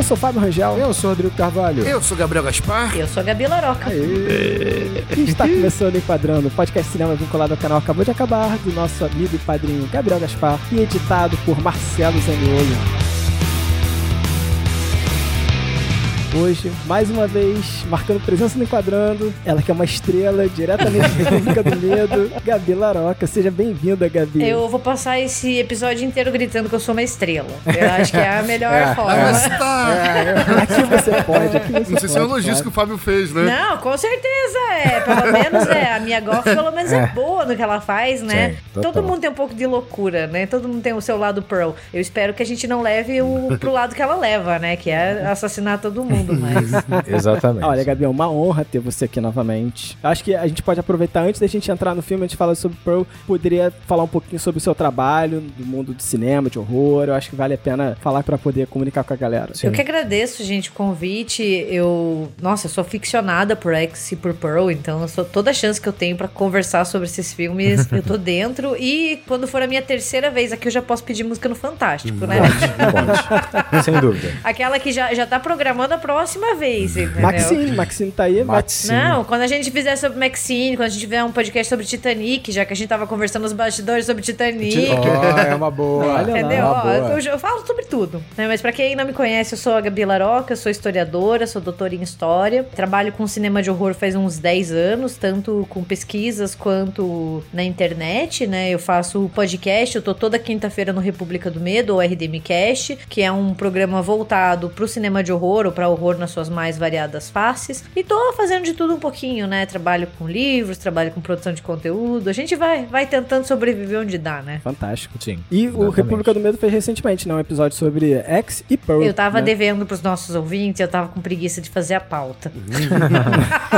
Eu sou Fábio Rangel. Eu sou Rodrigo Carvalho. Eu sou Gabriel Gaspar. Eu sou a Gabi Laroca. Aê. E está começando Enquadrando, o podcast cinema vinculado ao canal Acabou de Acabar, do nosso amigo e padrinho Gabriel Gaspar, e editado por Marcelo Zaniolo. Hoje, mais uma vez, marcando presença no Enquadrando, ela que é uma estrela, diretamente da República do Medo, Gabi Laroca. Seja bem-vinda, Gabi. Eu vou passar esse episódio inteiro gritando que eu sou uma estrela. Eu acho que é a melhor forma. Ah, mas tá. Aqui você pode, aqui você Não sei se é um elogio claro. que o Fábio fez, né? Não, com certeza é. Pelo menos é. A minha golf, pelo menos é, boa no que ela faz, né? Sim, todo mundo tem um pouco de loucura, né? Todo mundo tem o seu lado Pearl. Eu espero que a gente não leve o pro lado que ela leva, né? Que é assassinar todo mundo, mas. Exatamente. Olha, Gabi, é uma honra ter você aqui novamente. Acho que a gente pode aproveitar, antes da gente entrar no filme, a gente fala sobre Pearl, poderia falar um pouquinho sobre o seu trabalho, do mundo do cinema, de horror. Eu acho que vale a pena falar pra poder comunicar com a galera. Eu que agradeço, gente, o convite. Eu, nossa, eu sou ficcionada por X e por Pearl, então eu sou toda a chance que eu tenho pra conversar sobre esses filmes, eu tô dentro. E quando for a minha terceira vez aqui, eu já posso pedir música no Fantástico, né? Pode. Sem dúvida. Aquela que já, já tá programando a próxima vez, entendeu? Maxine, Maxine tá aí. Max... Maxine. Não, quando a gente fizer sobre Maxine, quando a gente tiver um podcast sobre Titanic, já que a gente tava conversando nos bastidores sobre Titanic. Ó, é uma boa. Olha lá. Entendeu? Uma Ó, boa. eu, eu falo sobre tudo. né? Mas pra quem não me conhece, eu sou a Gabi Laroca, eu sou historiadora, sou doutora em História. Trabalho com cinema de horror faz uns 10 anos, tanto com pesquisas quanto na internet, né? Eu faço podcast, eu tô toda quinta-feira no República do Medo, ou RDMcast, que é um programa voltado pro cinema de horror, ou pra horror nas suas mais variadas faces. E tô fazendo de tudo um pouquinho, né? Trabalho com livros, trabalho com produção de conteúdo. A gente vai, vai tentando sobreviver onde dá, né? Fantástico. Sim. E o exatamente. República do Medo fez recentemente, né? Um episódio sobre X e Pearl. Eu tava né? devendo pros nossos ouvintes, eu tava com preguiça de fazer a pauta.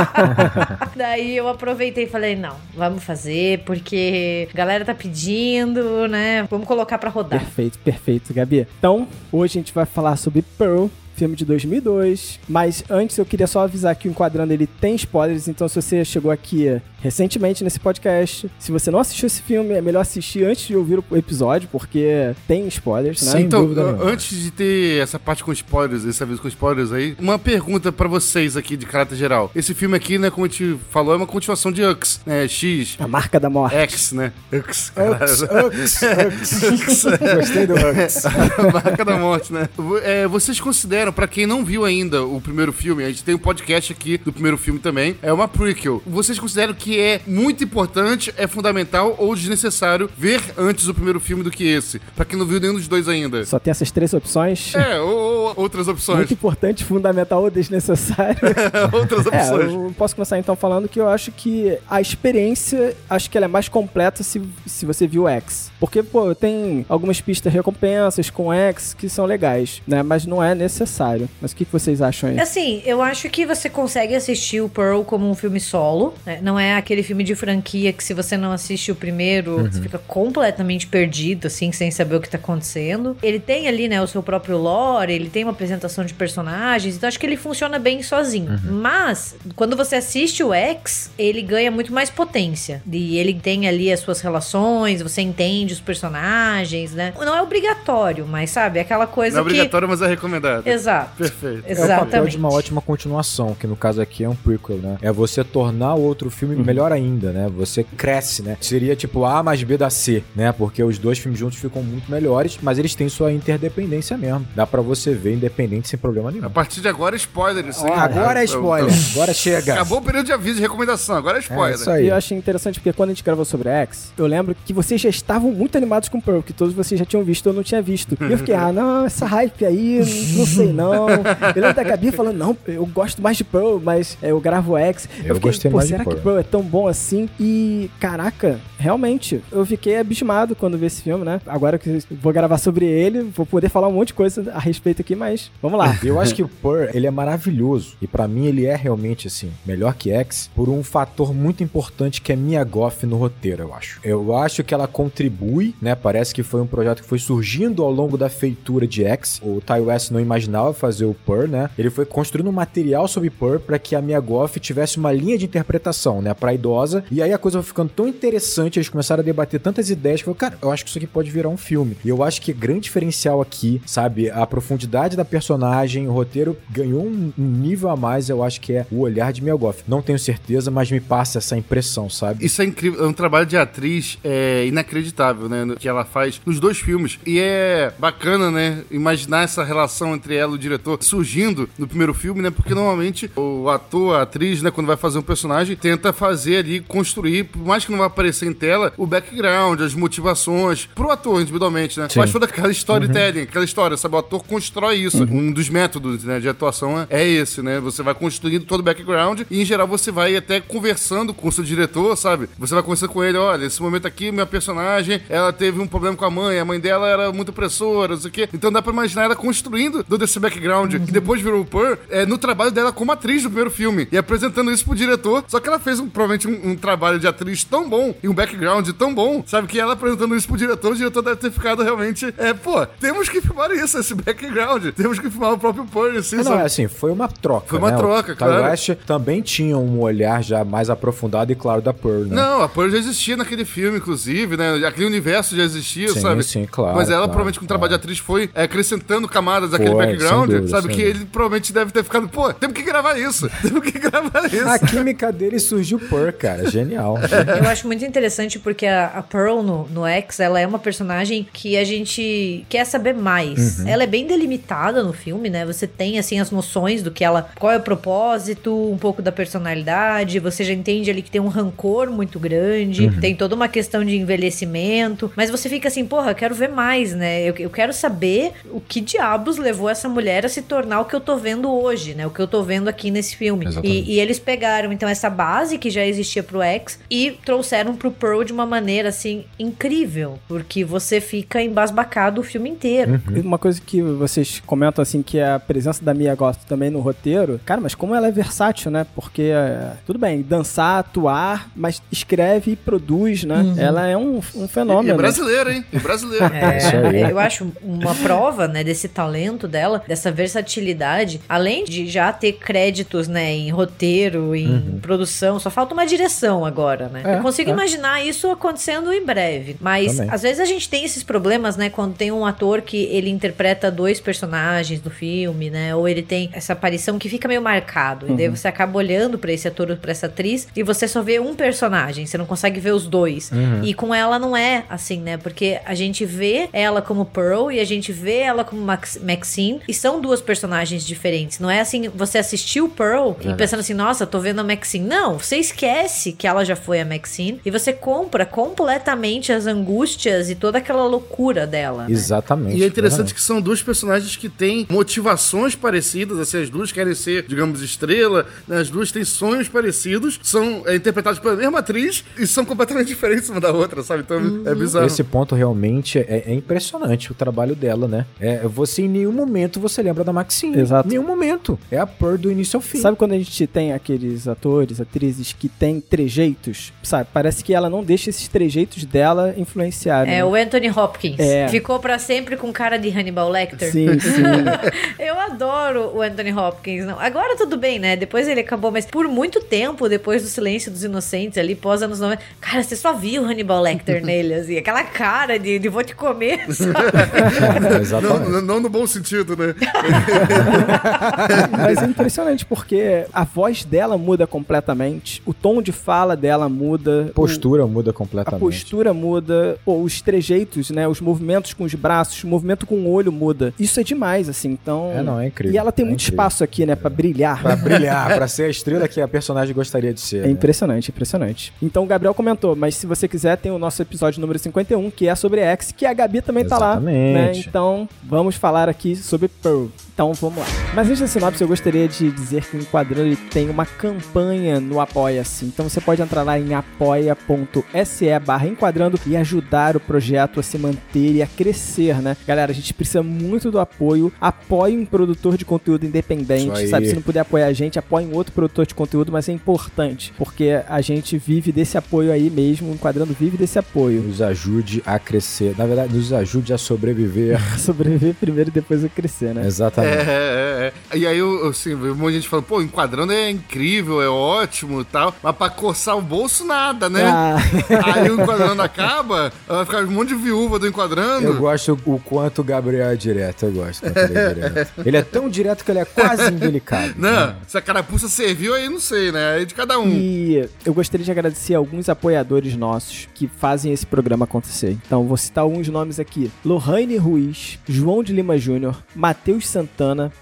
Daí eu aproveitei e falei, não, vamos fazer, porque a galera tá pedindo, né? Vamos colocar pra rodar. Perfeito, perfeito, Gabi. Então, hoje a gente vai falar sobre Pearl, filme de 2002. Mas antes eu queria só avisar que o Enquadrando ele tem spoilers, então se você chegou aqui recentemente nesse podcast, se você não assistiu esse filme, é melhor assistir antes de ouvir o episódio, porque tem spoilers, né? Sem então, dúvida a- nenhuma. antes de ter essa parte com spoilers, dessa vez com spoilers aí, uma pergunta pra vocês aqui de caráter geral. Esse filme aqui, né, como a gente falou, é uma continuação de Ux, né? X, A marca da morte. X, né? Ux, Ux, Ux, Ux. Gostei do Ux. a marca da morte, né? É, vocês consideram, pra quem não viu ainda o primeiro filme, a gente tem um podcast aqui do primeiro filme também, é uma prequel. Vocês consideram que é muito importante, é fundamental ou desnecessário ver antes o primeiro filme do que esse? Pra quem não viu nenhum dos dois ainda. Só tem essas três opções. É, ou, ou outras opções. Muito importante, fundamental ou desnecessário. outras É, opções. eu posso começar então falando que eu acho que a experiência, acho que ela é mais completa se, se você viu X. Porque, pô, tem algumas pistas recompensas com X que são legais, né? Mas não é necessário. Mas o que, que vocês acham aí? Assim, eu acho que você consegue assistir o Pearl como um filme solo. né? Não é aquele filme de franquia que se você não assiste o primeiro, você fica completamente perdido, assim, sem saber o que tá acontecendo. Ele tem ali, né, o seu próprio lore, ele tem uma apresentação de personagens, então acho que ele funciona bem sozinho. Mas, quando você assiste o X, ele ganha muito mais potência. E ele tem ali as suas relações, você entende os personagens, né? Não é obrigatório, mas sabe, é aquela coisa Não é que... obrigatório, mas é recomendado. Exato. Perfeito. É o papel de Exatamente. uma ótima continuação, que no caso aqui é um prequel, né? É você tornar o outro filme melhor ainda, né? Você cresce, né? Seria tipo A mais B da C, né? Porque os dois filmes juntos ficam muito melhores, mas eles têm sua interdependência mesmo. Dá pra você ver independente sem problema nenhum. A partir de agora, spoiler. Isso aí. Agora é spoiler, agora chega. Acabou o período de aviso e recomendação, agora é spoiler. É isso aí. E eu achei interessante porque quando a gente gravou sobre X, eu lembro que vocês já estavam muito animados com Pearl, que todos vocês já tinham visto, eu não tinha visto. E eu fiquei, ah, não, essa hype aí, não sei não. Eu lembro da Gabi falando, não, eu gosto mais de Pearl, mas é, eu gravo X. Eu fiquei, gostei pô, mais de será que Pearl. Pearl é tão bom assim? E, caraca, realmente, eu fiquei abismado quando vi esse filme, né? Agora que vou gravar sobre ele, vou poder falar um monte de coisa a respeito aqui, mas vamos lá. Eu acho que o Purr, ele é maravilhoso. E pra mim ele é realmente, assim, melhor que X, por um fator muito importante que é Mia Goff no roteiro, eu acho. Eu acho que ela contribui, né? Parece que foi um projeto que foi surgindo ao longo da feitura de X. O Ty West não imaginava fazer o Purr, né? Ele foi construindo um material sobre Purr pra que a Mia Goff tivesse uma linha de interpretação, né? Pra idosa. E aí a coisa ficando tão interessante, eles começaram a debater tantas ideias que eu cara, eu acho que isso aqui pode virar um filme. E eu acho que grande diferencial aqui, sabe? A profundidade da personagem, o roteiro ganhou um, um nível a mais, eu acho que é o olhar de Mia Goff. Não tenho certeza, mas me passa essa impressão, sabe? Isso é incrível, é um trabalho de atriz é, inacreditável, né? Que ela faz nos dois filmes. E é bacana, né? Imaginar essa relação entre ela e o diretor surgindo no primeiro filme, né? Porque normalmente o ator, a atriz, né, quando vai fazer um personagem, tenta fazer ali, construir, por mais que não vá aparecer em tela, o background, as motivações, pro ator individualmente, né? Sim. Faz toda aquela storytelling, aquela história, sabe? O ator constrói isso. Um dos métodos né, de atuação é- esse, né? Você vai construindo todo o background e, em geral, você vai até conversando com o seu diretor, sabe? Você vai conversando com ele, olha, esse momento aqui, minha personagem, ela teve um problema com a mãe, a mãe dela era muito opressora, não sei o quê. Então dá pra imaginar ela construindo todo esse background, que depois virou o Pearl, é, no trabalho dela como atriz do primeiro filme. E apresentando isso pro diretor, só que ela fez um, provavelmente um, um trabalho de atriz tão bom e um background tão bom, sabe? Que ela apresentando isso pro diretor, o diretor deve ter ficado realmente, é, pô, temos que filmar isso, esse background. Temos que filmar o próprio Pearl, assim, É, não, é assim, foi uma troca. Foi uma né? troca, o claro. West também tinha um olhar já mais aprofundado e claro da Pearl, né? Não, a Pearl já existia naquele filme, inclusive, né? Aquele universo já existia, Sim, sabe? sim, claro, Mas ela, claro, provavelmente, com o trabalho de atriz, foi é, acrescentando camadas daquele Foi, background, dúvida, sabe? Que dúvida. ele provavelmente deve ter ficado, pô, temos que gravar isso, temos que gravar isso. A química dele surgiu Pearl, cara. Genial. Eu acho muito interessante porque a, a Pearl no, no X, ela é uma personagem que a gente quer saber mais. Uhum. Ela é bem delimitada no filme, né? Você tem, assim, as noções do que ela... Qual é o propósito, um pouco da personalidade. Você já entende ali que tem um rancor muito grande. Uhum. Tem toda uma questão de envelhecimento. Mas você fica assim, porra, quero ver mais, né? Eu, eu quero saber o que diabos levou essa mulher a se tornar o que eu tô vendo hoje, né? O que eu tô vendo aqui nesse filme. E, e eles pegaram, então, essa base que já existia pro X e trouxeram pro Pearl de uma maneira, assim, incrível. Porque você fica embasbacado o filme inteiro. E Uma coisa que vocês comentam assim que é a presença da Mia Goth também no roteiro. Cara, mas como ela é versátil, né? Porque é, tudo bem, dançar, atuar, mas escreve e produz, né? Ela é um, um E fenômeno. é né? brasileiro, hein? E brasileiro. É. É, eu acho uma prova, né, desse talento dela, dessa versatilidade, além de já ter créditos, né, em roteiro, em produção, só falta uma direção agora, né? Uhum. É, eu consigo é. imaginar isso acontecendo em breve, mas Também. às vezes a gente tem esses problemas, né, quando tem um ator que ele interpreta dois personagens do filme, né, ou ele tem essa aparição que fica meio marcado, e daí Uhum. você acaba olhando pra esse ator ou pra essa atriz e você só vê um personagem, você não consegue ver os dois. Uhum. E com ela não é assim, né? Porque a gente vê ela como Pearl e a gente vê ela como Max Maxine e são duas personagens diferentes. Não é assim, você assistiu Pearl e pensando assim, nossa, tô vendo a Maxine. Não, você esquece que ela já foi a Maxine e você compra completamente as angústias e toda aquela loucura dela. né? Exatamente. E é interessante que são duas personagens que têm motivações parecidas, assim, as duas querem ser, digamos, estrela, né? as duas têm sonhos parecidos, são é, interpretadas pela mesma atriz e são completamente diferentes uma da outra, sabe? Então é bizarro. Esse ponto realmente é, é impressionante o trabalho dela, né? É, você em nenhum momento você lembra da Maxine. Exato. Em nenhum momento. É a Pearl do início ao fim. Sabe quando a gente tem aqueles atores, atrizes que têm trejeitos? Sabe? Parece que ela não deixa esses trejeitos dela influenciarem. É o Anthony Hopkins. É. Ficou pra sempre com cara de Hannibal Lecter. Sim, sim. Eu adoro o Anthony Hopkins. Não. Agora tudo bem, né? Depois ele acabou, mas por muito tempo, depois do Silêncio dos Inocentes, ali pós anos 90, cara, você só viu o Hannibal Lecter nele, assim, aquela cara de, de vou te comer, sabe? Não, exatamente. não- não no bom sentido, né? Mas é impressionante porque a voz dela muda completamente, o tom de fala dela muda, A postura muda o- a completamente. postura muda, pô, os trejeitos, né, os movimentos com os braços, o movimento com o olho muda. Isso é demais, assim. Então, É, não, é incrível. E ela tem É muito incrível. espaço aqui, né, pra brilhar. Pra brilhar, pra ser a estrela que a personagem gostaria de ser. É né? impressionante, impressionante. Então o Gabriel comentou, mas se você quiser, tem o nosso episódio número 51, que é sobre X, que a Gabi também tá lá. Né? Exatamente. Então vamos falar aqui sobre Pearl. Então vamos lá. Mas antes da sinopse, eu gostaria de dizer que o Enquadrando tem uma campanha no Apoia-se. Então você pode entrar lá em apoia.se barra enquadrando e ajudar o projeto a se manter e a crescer, né? Galera, a gente precisa muito do apoio. Apoie um produtor de conteúdo independente, sabe? Se não puder apoiar a gente, apoie um outro produtor de conteúdo, mas é importante, porque a gente vive desse apoio aí mesmo, o Enquadrando vive desse apoio. Nos ajude a crescer. Na verdade, nos ajude a sobreviver. Sobreviver primeiro e depois a crescer, né? Exatamente. Exatamente. É, é, é. E aí, assim, um monte de gente falando, pô, enquadrando é incrível, é ótimo e tal, mas pra coçar o bolso, nada, né? Ah. Aí o enquadrando acaba, vai ficar um monte de viúva do enquadrando. Eu gosto o quanto o Gabriel é direto, eu gosto. Ele é, direto. ele é tão direto que ele é quase indelicado. Não, se a carapuça serviu, aí não sei, né? Aí de cada um. E eu gostaria de agradecer alguns apoiadores nossos que fazem esse programa acontecer. Então, vou citar alguns nomes aqui: Lohane Ruiz, João de Lima Júnior, Matheus Santana,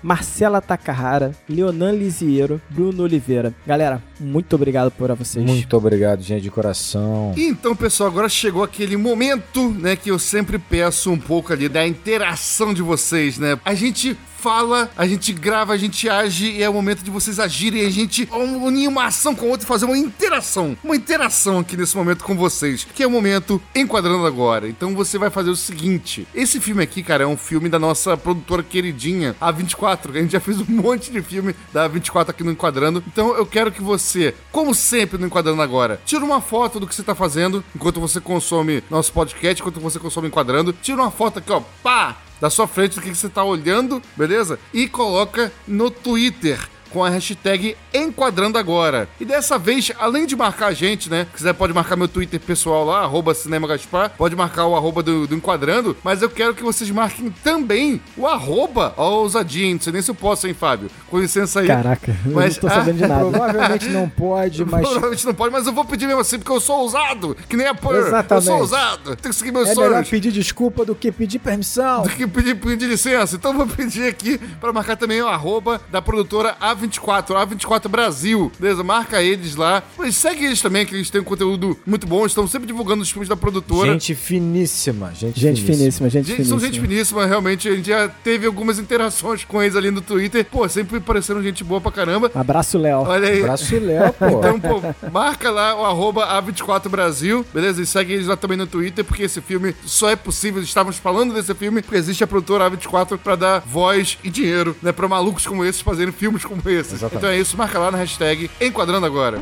Marcela Takahara, Leonan Lisiero, Bruno Oliveira. Galera, muito obrigado por vocês. Muito obrigado, gente, de coração. Então, pessoal, agora chegou aquele momento, né, que eu sempre peço um pouco ali da interação de vocês, né? A gente fala, a gente grava, a gente age e é o momento de vocês agirem, a gente unir uma ação com a outra e fazer uma interação. Uma interação aqui nesse momento com vocês, que é o momento enquadrando agora. Então você vai fazer o seguinte: esse filme aqui, cara, é um filme da nossa produtora queridinha, a 24. A gente já fez um monte de filme da 24 aqui no Enquadrando. Então eu quero que você, como sempre no Enquadrando agora, tira uma foto do que você tá fazendo enquanto você consome nosso podcast, enquanto você consome Enquadrando. Tira uma foto aqui, ó, pá! Da sua frente do que você tá olhando, beleza? E coloca no Twitter com a hashtag Enquadrando Agora. E dessa vez, além de marcar a gente, né? Se quiser, pode marcar meu Twitter pessoal lá, arroba Cinema Gaspar, pode marcar o arroba do, do Enquadrando, mas eu quero que vocês marquem também o arroba ousadia. Não sei nem se eu posso, hein, Fábio? Com licença aí. Caraca, eu Mas- não tô sabendo de nada. Provavelmente não pode, mas Provavelmente não pode, mas eu vou pedir mesmo assim, porque eu sou ousado, que nem a Pur. Eu Exatamente. sou ousado, tenho que seguir meus é melhor sonhos. pedir desculpa do que pedir permissão. do que pedir, pedir licença. Então vou pedir aqui pra marcar também o arroba da produtora A24, A24 Brasil. Beleza? Marca eles lá. Mas segue eles também, que eles têm um conteúdo muito bom. Estão sempre divulgando os filmes da produtora. Gente finíssima, gente, Gente finíssima, gente, Gente, finíssima. são gente finíssima, realmente. A gente já teve algumas interações com eles ali no Twitter. Pô, sempre pareceram gente boa pra caramba. Abraço, Léo. Olha aí. Abraço Léo, pô. Então, pô, marca lá o arroba A24 Brasil, beleza? E segue eles lá também no Twitter, porque esse filme só é possível, estávamos falando desse filme, porque existe a produtora A24 pra dar voz e dinheiro, né? Pra malucos como esses fazerem filmes como esses. Exatamente. Então é isso, marca lá na hashtag Enquadrando Agora.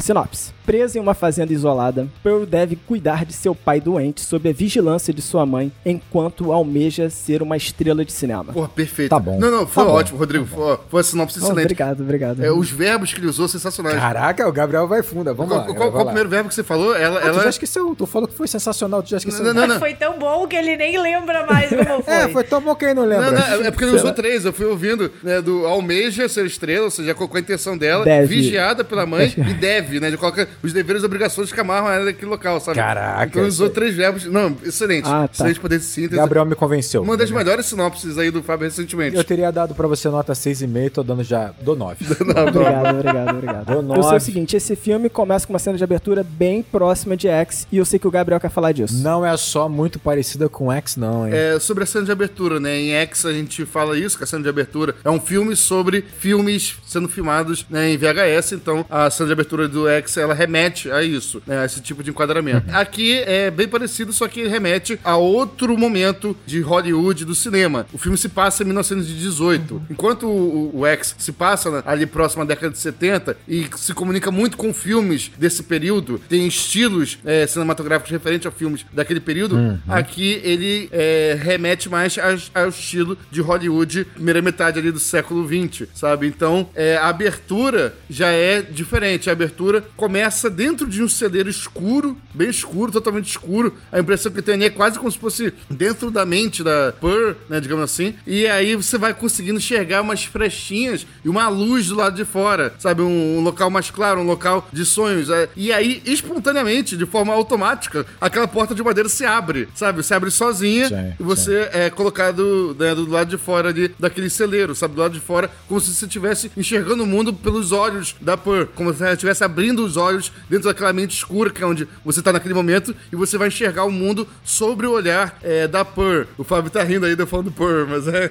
Sinopse. Presa em uma fazenda isolada, Pearl deve cuidar de seu pai doente sob a vigilância de sua mãe, enquanto almeja ser uma estrela de cinema. Porra, perfeito. Tá bom. Não, não, foi Tá bom. ótimo, Rodrigo. Foi, foi a sinopse Oh, excelente. obrigado, obrigado. É, os verbos que ele usou, sensacionais. Caraca, o Gabriel vai funda. Vamos qual lá. qual- qual o primeiro verbo que você falou? Ela. Ah, Tu ela... já esqueceu, tu falou que foi sensacional, tu já esqueceu. Não, não, não. Foi tão bom que ele nem lembra mais como foi. É, foi tão bom que aí não lembra. Não, não, é porque ele usou três. Eu fui ouvindo, né, do almeja ser estrela, ou seja, qual a intenção dela, Deve. vigiada pela mãe, e deve, né? De coloca os deveres e obrigações que amarram ela daquele local, sabe? Caraca, Então usou três verbos. Não, excelente. Ah, tá. Excelente poder de síntese. Gabriel me convenceu. Uma das melhores sinopses aí do Fábio recentemente. Eu teria dado pra você nota 6,5, tô dando já. Dou 9. Obrigado, obrigado, obrigado. Dou Eu sei o seguinte, esse filme começa com uma cena de abertura bem próxima de X, e eu sei que o Gabriel quer falar disso. Não é só muito parecida com X, não, hein? É, sobre a cena de abertura, né? Em X a gente fala isso, que a cena de abertura é um filme sobre filmes sendo filmados né, em VHS, então a cena de abertura do X ela remete a isso, né? A esse tipo de enquadramento. Aqui é bem parecido, só que remete a outro momento de Hollywood do cinema. O filme se passa em 1918. Enquanto o, o X se passa né, ali próximo à década de 70 e se comunica muito com filmes desse período, tem estilos é, cinematográficos referentes a filmes daquele período, aqui ele é, remete mais as- ao estilo de Hollywood, primeira metade ali do século 20, sabe? Então, é, a abertura já é diferente. A abertura começa dentro de um celeiro escuro, bem escuro, totalmente escuro. A impressão que tem ali é quase como se fosse dentro da mente da Pearl, né, digamos assim. E aí você vai conseguindo enxergar umas frechinhas e uma luz do lado de fora, sabe? Um, um local mais claro, um local de sonhos. É, E aí, espontaneamente, de forma automática, aquela porta de madeira se abre, sabe? Se abre sozinha Sim, e você é colocado né, do lado de fora ali, daquele celeiro, sabe? Do lado de fora, como se você estivesse enxergando o mundo pelos olhos da Pearl. Como se ela estivesse abrindo os olhos dentro daquela mente escura, que é onde você tá naquele momento, e você vai enxergar o mundo sobre o olhar é, da Pearl. O Fábio tá rindo aí, eu falando Pearl, mas é...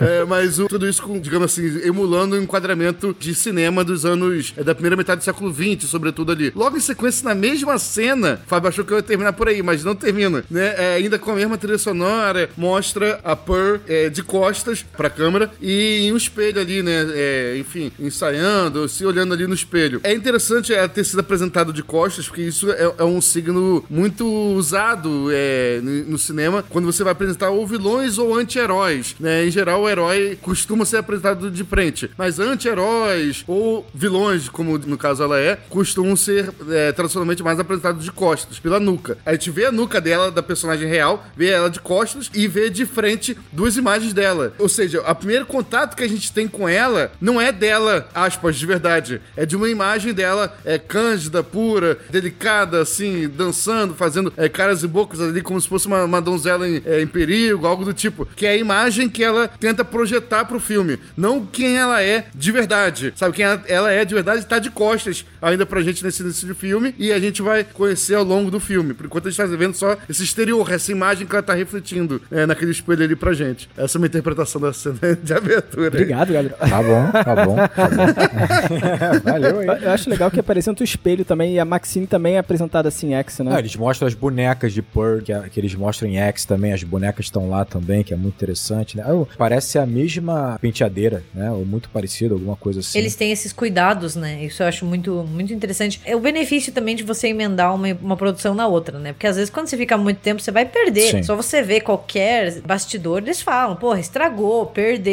É, mas o- tudo isso, com, digamos assim, emulando o enquadramento de cinema dos anos é, da primeira metade do século XX, sobretudo ali. Logo em sequência, na mesma cena, o Fábio achou que eu ia terminar por aí, mas não termina, né? É, ainda com a mesma trilha sonora, mostra a Pearl é, de costas pra câmera, câmera e em um espelho ali, né? É, enfim, ensaiando, se olhando ali no espelho. É interessante ela ter sido apresentado de costas, porque isso é, é um signo muito usado é, no, cinema quando você vai apresentar ou vilões ou anti-heróis. Né? Em geral, o herói costuma ser apresentado de frente, mas anti-heróis ou vilões, como no caso ela é, costumam ser é, tradicionalmente mais apresentados de costas, pela nuca. A gente vê a nuca dela, da personagem real, vê ela de costas e vê de frente duas imagens dela. Ou seja, o primeiro contato que a gente tem com ela não é dela, aspas, de verdade. É de uma imagem dela é, cândida, pura, delicada, assim, dançando, fazendo é, caras e bocas ali como se fosse uma, uma donzela em, é, em perigo, algo do tipo. Que é a imagem que ela tenta projetar pro filme. Não quem ela é de verdade. Sabe, quem ela, ela é de verdade está de costas ainda pra gente nesse início de filme e a gente vai conhecer ao longo do filme. Por enquanto a gente tá vendo só esse exterior, essa imagem que ela tá refletindo é, naquele espelho ali pra gente. Essa é uma interpretação da cena de abertura. Obrigado, galera. Tá bom, tá bom. Tá bom. Valeu, hein? Eu acho legal que apresenta o espelho também e a Maxine também é apresentada assim em X, né? Não, eles mostram as bonecas de Pearl, que, que eles mostram em X também, as bonecas estão lá também, que é muito interessante, né? Oh, parece ser a mesma penteadeira, né? Ou muito parecido, alguma coisa assim. Eles têm esses cuidados, né? Isso eu acho muito, muito interessante. É o benefício também de você emendar uma, uma produção na outra, né? Porque às vezes quando você fica muito tempo, você vai perder. Sim. Só você ver qualquer bastidor, eles falam, porra, estragou,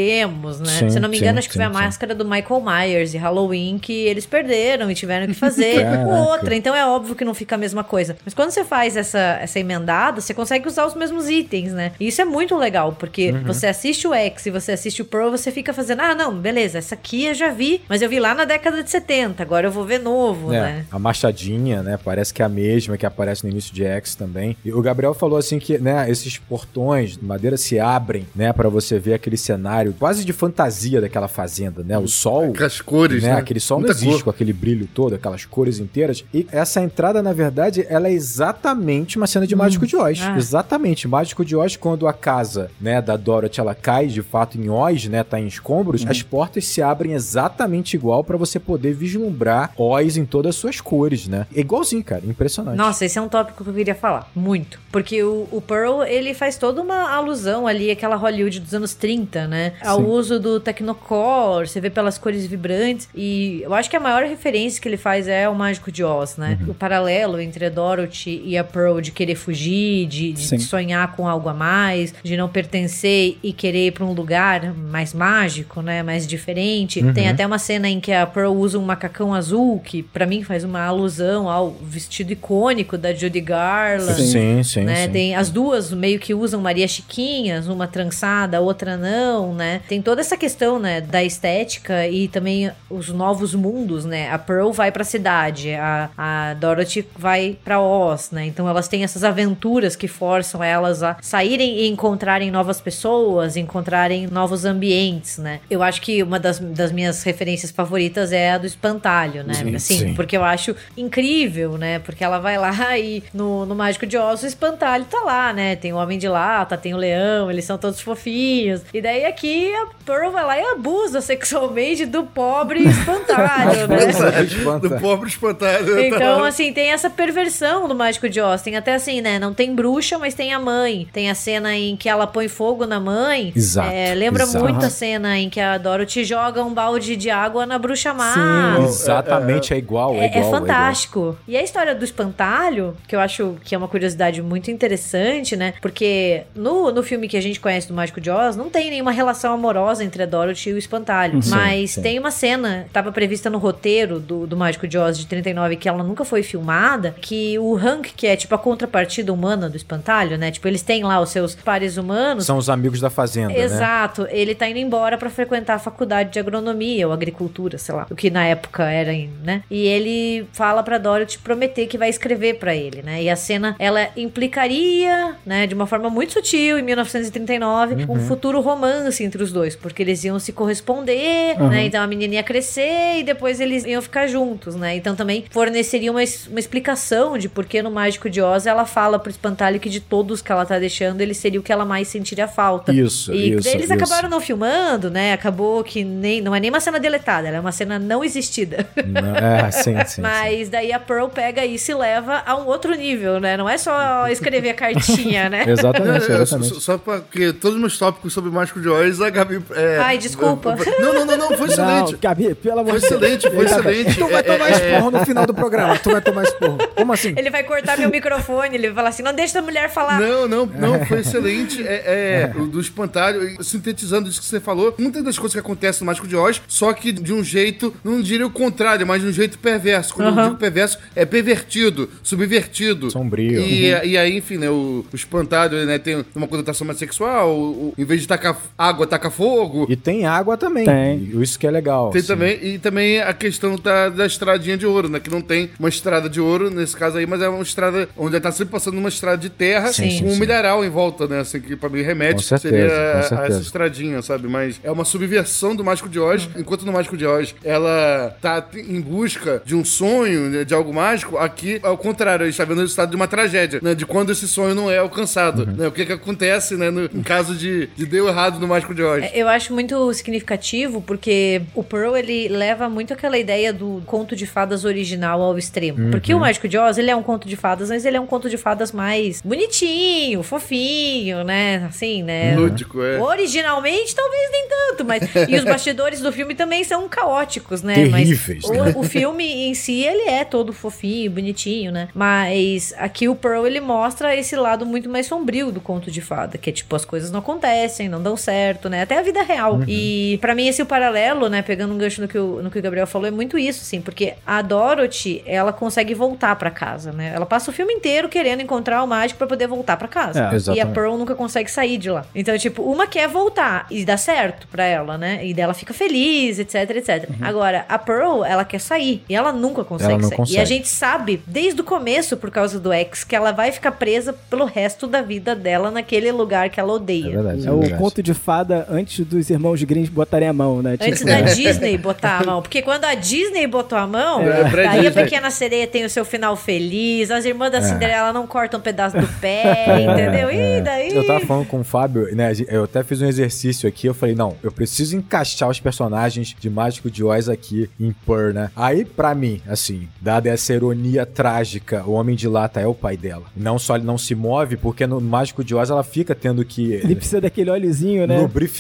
perdemos, né? Sim, Se não me engano, sim, acho que foi a máscara do Michael Myers e Halloween que eles perderam e tiveram que fazer outra. Então é óbvio que não fica a mesma coisa. Mas quando você faz essa, essa emendada, você consegue usar os mesmos itens, né? E isso é muito legal, porque Uhum. você assiste o X e você assiste o Pro, você fica fazendo, ah, não, beleza, essa aqui eu já vi, mas eu vi lá na década de 70, agora eu vou ver novo, É, né? a machadinha, né? Parece que é a mesma que aparece no início de X também. E o Gabriel falou assim que, né, esses portões de madeira se abrem, né, Pra você ver aquele cenário quase de fantasia daquela fazenda, né? O sol, Com as cores, né? né? Aquele sol não Muita existe cor. com aquele brilho todo, aquelas cores inteiras. E essa entrada, na verdade, ela é exatamente uma cena de Mágico de Oz. Ah. Exatamente. Mágico de Oz, quando a casa, né, da Dorothy, ela cai de fato em Oz, né, tá em escombros, as portas se abrem exatamente igual pra você poder vislumbrar Oz em todas as suas cores, né? É igualzinho, cara. Impressionante. Nossa, esse é um tópico que eu queria falar. Muito. Porque o, o Pearl, ele faz toda uma alusão ali àquela Hollywood dos anos 30, né? Ao Sim. uso do Technicolor, você vê pelas cores vibrantes. E eu acho que a maior referência que ele faz é o Mágico de Oz, né? Uhum. O paralelo entre a Dorothy e a Pearl de querer fugir, de, de sonhar com algo a mais, de não pertencer e querer ir pra um lugar mais mágico, né? Mais diferente. Uhum. Tem até uma cena em que a Pearl usa um macacão azul, que pra mim faz uma alusão ao vestido icônico da Judy Garland. Sim, sim, Né? sim. Tem as duas meio que usam Maria Chiquinhas, uma trançada, a outra não, né? Tem toda essa questão, né, da estética e também os novos mundos, né? A Pearl vai pra cidade, a, a Dorothy vai pra Oz, né? Então elas têm essas aventuras que forçam elas a saírem e encontrarem novas pessoas, encontrarem novos ambientes, né? Eu acho que uma das, das minhas referências favoritas é a do espantalho, né? Sim, assim, sim. porque eu acho incrível, né? Porque ela vai lá e no, no Mágico de Oz o espantalho tá lá, né? Tem o Homem de Lata, tem o Leão, eles são todos fofinhos. E daí aqui a Pearl vai lá e abusa sexualmente do pobre espantalho, né? Do pobre espantado. Então, assim, tem essa perversão do Mágico de Oz. Tem até assim, né? Não tem bruxa, mas tem a mãe. Tem a cena em que ela põe fogo na mãe. Exato, É, lembra exato. muito a cena em que a Dorothy joga um balde de água na bruxa má. Sim. Exatamente, é, igual, é, É, é igual. fantástico. E a história do espantalho, que eu acho que é uma curiosidade muito interessante, né? Porque no, no filme que a gente conhece do Mágico de Oz, não tem nenhuma relação amorosa entre a Dorothy e o espantalho. Sim, Mas sim. tem uma cena, estava prevista no roteiro do, do Mágico de Oz de 39, que ela nunca foi filmada, que o Hank, que é tipo a contrapartida humana do espantalho, né? Tipo, eles têm lá os seus pares humanos. São os amigos da fazenda, né? Exato, ele tá indo embora pra frequentar a faculdade de agronomia ou agricultura, sei lá, o que na época era, né? E ele fala pra Dorothy prometer que vai escrever pra ele, né? E a cena ela implicaria, né, de uma forma muito sutil em 1939, um futuro romance entre os dois, porque eles iam se corresponder, né? Então a menina ia crescer e depois eles iam ficar juntos, né? Então também forneceria uma, uma explicação de por que no Mágico de Oz ela fala pro espantalho que de todos que ela tá deixando, ele seria o que ela mais sentiria falta. Isso, E isso, eles isso. acabaram não filmando, né? Acabou que nem não é nem uma cena deletada, ela é uma cena não existida. Não, É, sim, sim. sim. Mas daí a Pearl pega isso e leva a um outro nível, né? Não é só escrever a cartinha, né? Exatamente, É, é, só, exatamente. só porque todos os meus tópicos sobre Mágico de Oz a Gabi. é, Ai, desculpa. Não, não, não, não, foi excelente. Não, Gabi, pelo amor Foi de Deus. excelente, foi Ele tá- excelente. Tu vai É, tomar é, esporro no final do programa. Tu vai tomar esporro. Como assim? Ele vai cortar meu microfone, ele vai falar assim: não deixa a mulher falar. Não, não, não, foi excelente. É, é, o do espantalho, sintetizando isso que você falou, muitas das coisas que acontecem no Mágico de Oz, só que de um jeito, não diria o contrário, mas de um jeito perverso. Quando eu digo perverso, é pervertido, subvertido. Sombrio. E, e aí, enfim, né, o, o espantalho né, tem uma conotação mais sexual, o, o- em vez de tacar água, taca fogo. E tem água também. Tem. Isso que é legal. Tem assim. também, e também a questão da, da estradinha de ouro, né? Que não tem uma estrada de ouro nesse caso aí, mas é uma estrada onde tá sempre passando numa estrada de terra Sim, com sim, um mineral em volta, né? Assim, que pra mim remete Com certeza, seria com certeza. essa estradinha, sabe? Mas é uma subversão do Mágico de Oz, enquanto no Mágico de Oz ela tá em busca de um sonho, né, de algo mágico, aqui, ao contrário, a gente tá vendo o resultado de uma tragédia, né? De quando esse sonho não é alcançado, Uhum. né? O que que acontece, né? No, em caso de, de deu errado no Mágico de É, Eu acho muito significativo porque o Pearl ele leva muito aquela ideia do conto de fadas original ao extremo. Porque o Mágico de Oz ele é um conto de fadas, mas ele é um conto de fadas mais bonitinho, fofinho, né? Assim, né? Lúdico, é. Originalmente, talvez nem tanto, mas. E os bastidores do filme também são caóticos, né? Terríveis, mas né? o, o filme em si, ele é todo fofinho, bonitinho, né? Mas aqui o Pearl, ele mostra esse lado muito mais sombrio do conto de fada, que é tipo, as coisas não acontecem, não dão certo, né? Até a vida real. Uhum. E pra mim, esse é o paralelo, né? Pegando um gancho no que, o, no que o Gabriel falou, é muito isso, assim, porque a Dorothy, ela consegue voltar pra casa, né? Ela passa o filme inteiro querendo encontrar o mágico pra poder voltar pra casa. É, e a. Pearl nunca consegue sair de lá. Então, tipo, uma quer voltar e dá certo pra ela, né? E dela fica feliz, etc, etc. Agora, a Pearl, ela quer sair e ela nunca consegue Ela não sair. consegue. E a gente sabe, desde o começo, por causa do ex, que ela vai ficar presa pelo resto da vida dela naquele lugar que ela É odeia. verdade. É o verdade. conto de fada antes dos irmãos Grimm botarem a mão, né? Antes Tipo, da Disney botar a mão. Porque quando a Disney botou a mão, É, daí a. Pequena Sereia tem o seu final feliz, as irmãs da É. Cinderela não cortam um pedaço do pé, entendeu? E daí... Eu tava falando com o Fábio, né? Eu até fiz um exercício aqui. Eu falei, não, eu preciso encaixar os personagens de Mágico de Oz aqui em Purr, né? Aí, pra mim, assim, dada essa ironia trágica, o Homem de Lata é o pai dela. Não só ele não se move, porque no Mágico de Oz ela fica tendo que Ele precisa daquele óleozinho, né? lubrificar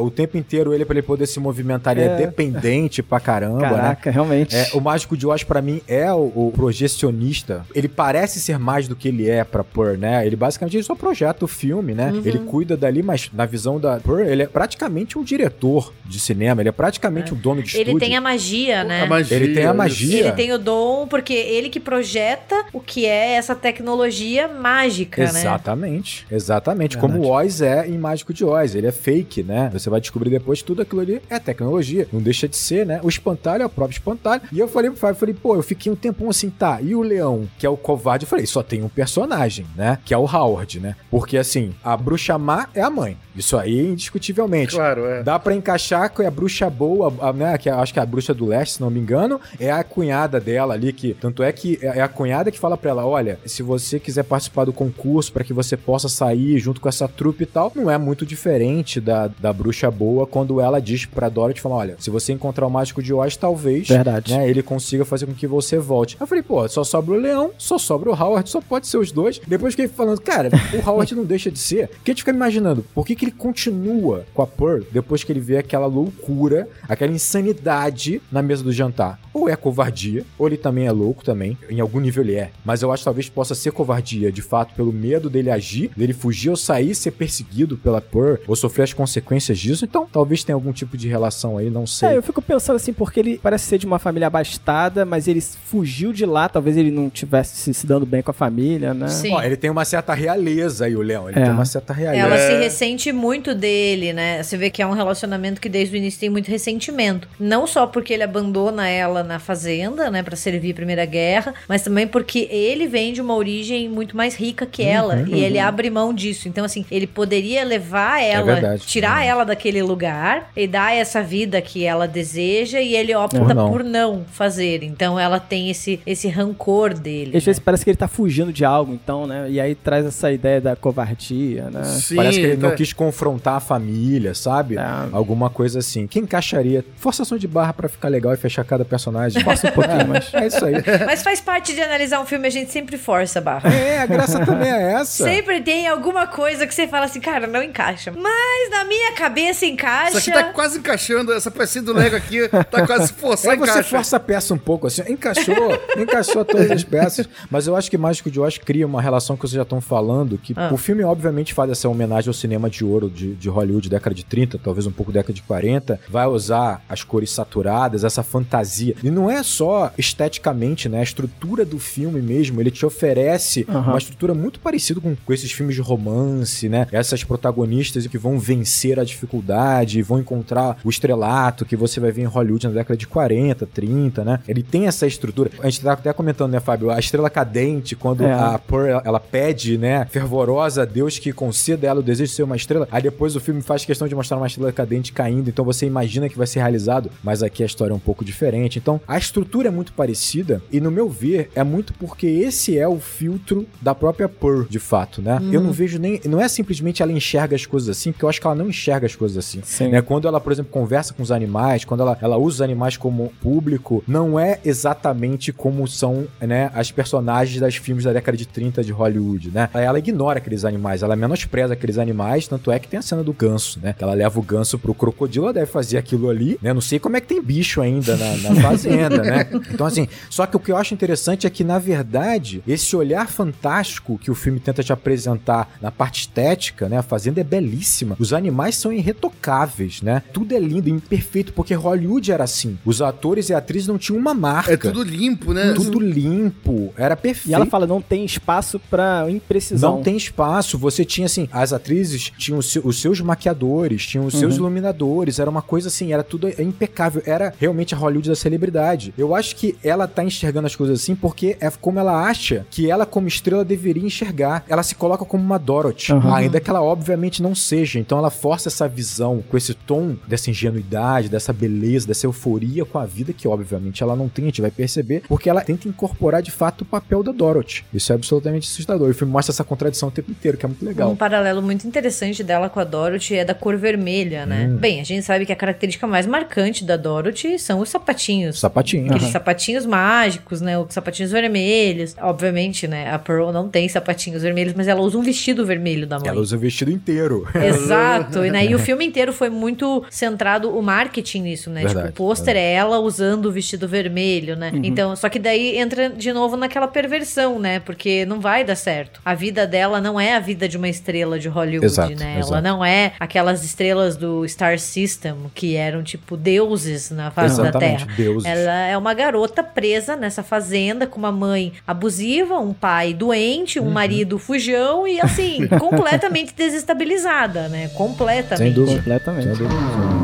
o tempo inteiro ele pra ele poder se movimentar. Ele é, É. dependente pra caramba, né? Caraca, realmente. É, o Mágico de Oz, pra mim, é o, o projecionista. Ele parece ser mais do que ele é pra Purr, né? Ele basicamente ele só projeta o filme, né? Ele cuida dali, mas na visão da Purr, ele é praticamente um diretor de cinema. Ele é praticamente um dono de estúdio. Ele tem a magia, né? A magia. Ele tem a magia. Ele tem o dom, porque ele que projeta o que é essa tecnologia mágica, né? Exatamente, exatamente. Verdade. Como o Oz é em Mágico de Oz. Ele é fake, né? Você vai descobrir depois que tudo aquilo ali é tecnologia. Não deixa de ser, né? O espantalho é o próprio espantalho. E eu falei pro Fábio, falei, pô, eu fiquei um tempão assim, tá. E o leão, que é o covarde, eu falei, só tem um personagem, né? Que é o Howard, né? Porque assim, a bruxa má é a mãe. Isso aí, indiscutivelmente. Claro, é. Dá pra encaixar que a bruxa boa, a- né, que acho que é a bruxa do leste, se não me engano, é a cunhada dela ali, que tanto é que é a cunhada que fala pra ela, olha, se você quiser participar do concurso pra que você possa sair junto com essa trupe e tal, não é muito diferente da, da bruxa boa quando ela diz pra Dorothy, fala, olha, se você encontrar o mágico de Oz, talvez, Verdade. né, ele consiga fazer com que você volte. Eu falei, pô, só sobra o leão, só sobra o Howard, só pode ser os dois. Depois fiquei falando, cara, o Howard não deixa de ser. Porque a gente fica imaginando, por que, que ele continua com a Pearl depois que ele vê aquela loucura, aquela insanidade na mesa do jantar? Ou é covardia, ou ele também é louco também. Em algum nível ele é. Mas eu acho que talvez possa ser covardia, de fato, pelo medo dele agir, dele fugir ou sair, ser perseguido pela Pearl, ou sofrer as consequências disso. Então, talvez tenha algum tipo de relação aí, não sei. É, eu fico pensando assim, porque ele parece ser de uma família abastada, mas ele fugiu de lá, talvez ele não tivesse se, se dando bem com a família, né? Sim. Ó, ele tem uma certa realeza aí, o Leão. Ele É. tem uma certa realeza. Ela É. se ressente muito dele, né? Você vê que é um relacionamento que desde o início tem muito ressentimento. Não só porque ele abandona ela na fazenda, né, Pra servir a Primeira Guerra, mas também porque ele vem de uma origem muito mais rica que ela e ele abre mão disso. Então assim, ele poderia levar ela, verdade. Tirar É. ela daquele lugar e dar essa vida que ela deseja e ele opta Por não. por não fazer. Então ela tem esse esse rancor dele. Às né? vezes parece que ele tá fugindo de algo, então, né? E aí traz essa ideia da covardia, né? Sim, Parece que ele não tá- quis confrontar a família, sabe? É. Alguma coisa assim. Que encaixaria. Forçação de barra pra ficar legal e fechar cada personagem. Força um pouquinho, mas. É isso aí. Mas faz parte de analisar um filme, a gente sempre força a barra. É, a graça também é essa. Sempre tem alguma coisa que você fala assim, cara, não encaixa. Mas na minha cabeça encaixa. Isso aqui tá quase encaixando, essa pecinha do Lego aqui tá quase forçando Aí você encaixa. força a peça um pouco, assim, encaixou, encaixou todas as peças. Mas eu acho que Mágico de Oz cria uma relação que vocês já estão falando, que Ah. o filme obviamente faz essa homenagem ao cinema de ouro de, de Hollywood, década de 30, talvez um pouco década de 40, vai usar as cores saturadas, essa fantasia. E não é só esteticamente, né? A estrutura do filme mesmo, ele te oferece uma estrutura muito parecida com, com esses filmes de romance, né? Essas protagonistas que vão vencer a dificuldade, vão encontrar o estrelato que você vai ver em Hollywood na década de 40, 30, né? Ele tem essa estrutura. A gente tá até comentando, né, Fábio? A estrela cadente, quando É. a Pearl, ela, pede, né, fervorosa a Deus que conceda ela o desejo de ser uma estrela. Aí depois o filme faz questão de mostrar uma estrela cadente caindo, então você imagina que vai ser realizado, mas aqui a história é um pouco diferente. Então, a estrutura é muito parecida e no meu ver é muito porque esse é o filtro da própria Pearl, de fato, né? Eu não vejo nem, não é simplesmente ela enxerga as coisas assim, porque eu acho que ela não enxerga as coisas assim. Sim. Né? Quando ela, por exemplo, conversa com os animais, quando ela, ela usa os animais como público, não é exatamente como são né, as personagens das filmes da década de 30 de Hollywood, né? Ela ignora aqueles animais, ela menospreza aqueles animais, tanto é que tem a cena do ganso, né? Que ela leva o ganso pro crocodilo, ela deve fazer aquilo ali, né? Não sei como é que tem bicho ainda na, na fazenda, né? Então, assim, só que o que eu acho interessante é que, na verdade, esse olhar fantástico que o filme tenta te apresentar na parte estética, né? A fazenda é belíssima. Os animais são irretocáveis, né? Tudo é lindo e perfeito, porque Hollywood era assim. Os atores e atrizes não tinham uma marca. É tudo limpo, né? Tudo limpo, era perfeito. E ela fala, não tem espaço pra imprecisão. Não tem espaço. Você tinha, assim, as atrizes tinham os, seu- os seus maquiadores, tinham os seus iluminadores, era uma coisa assim, era tudo impecável. Era realmente a Hollywood da celebridade. Eu acho que ela tá enxergando as coisas assim porque é como ela acha que ela, como estrela, deveria enxergar. Ela se coloca como uma Dorothy, Aham. ainda que ela, obviamente, não seja. Então ela força essa visão com esse tom dessa ingenuidade, dessa beleza, dessa euforia com a vida, que obviamente ela não tem, a gente vai perceber, porque ela tenta incorporar de fato o papel da Dorothy. Isso é absolutamente assustador. E o filme mostra essa contradição o tempo inteiro, que é muito legal. Um paralelo muito interessante dela com a Dorothy é da cor vermelha, né? Hum. Bem, a gente sabe que a característica mais marcante da Dorothy são os sapatinhos. Sapatinho. Aqueles Aham. sapatinhos mágicos, né? Os sapatinhos vermelhos. Obviamente, né? A Pearl não tem sapatinhos vermelhos, mas ela usa um vestido vermelho da mãe. Ela usa o vestido inteiro. Exato, e, né, e o filme inteiro foi muito centrado o marketing nisso, né? Verdade, tipo, o pôster é ela usando o vestido vermelho, né? Então, só que daí entra de novo naquela perversão, né? Porque não vai dar certo. A vida dela não é a vida de uma estrela de Hollywood, Exato, né? Ela exato. não é aquelas estrelas do Star System que eram tipo deuses na face da Exatamente, Terra. deuses. Ela é uma garota presa nessa fazenda com uma mãe abusiva, um pai doente, Uhum. um marido fujão e assim, completamente desestabilizada, né? Completamente. Sem dúvida. Completamente. Sem dúvida.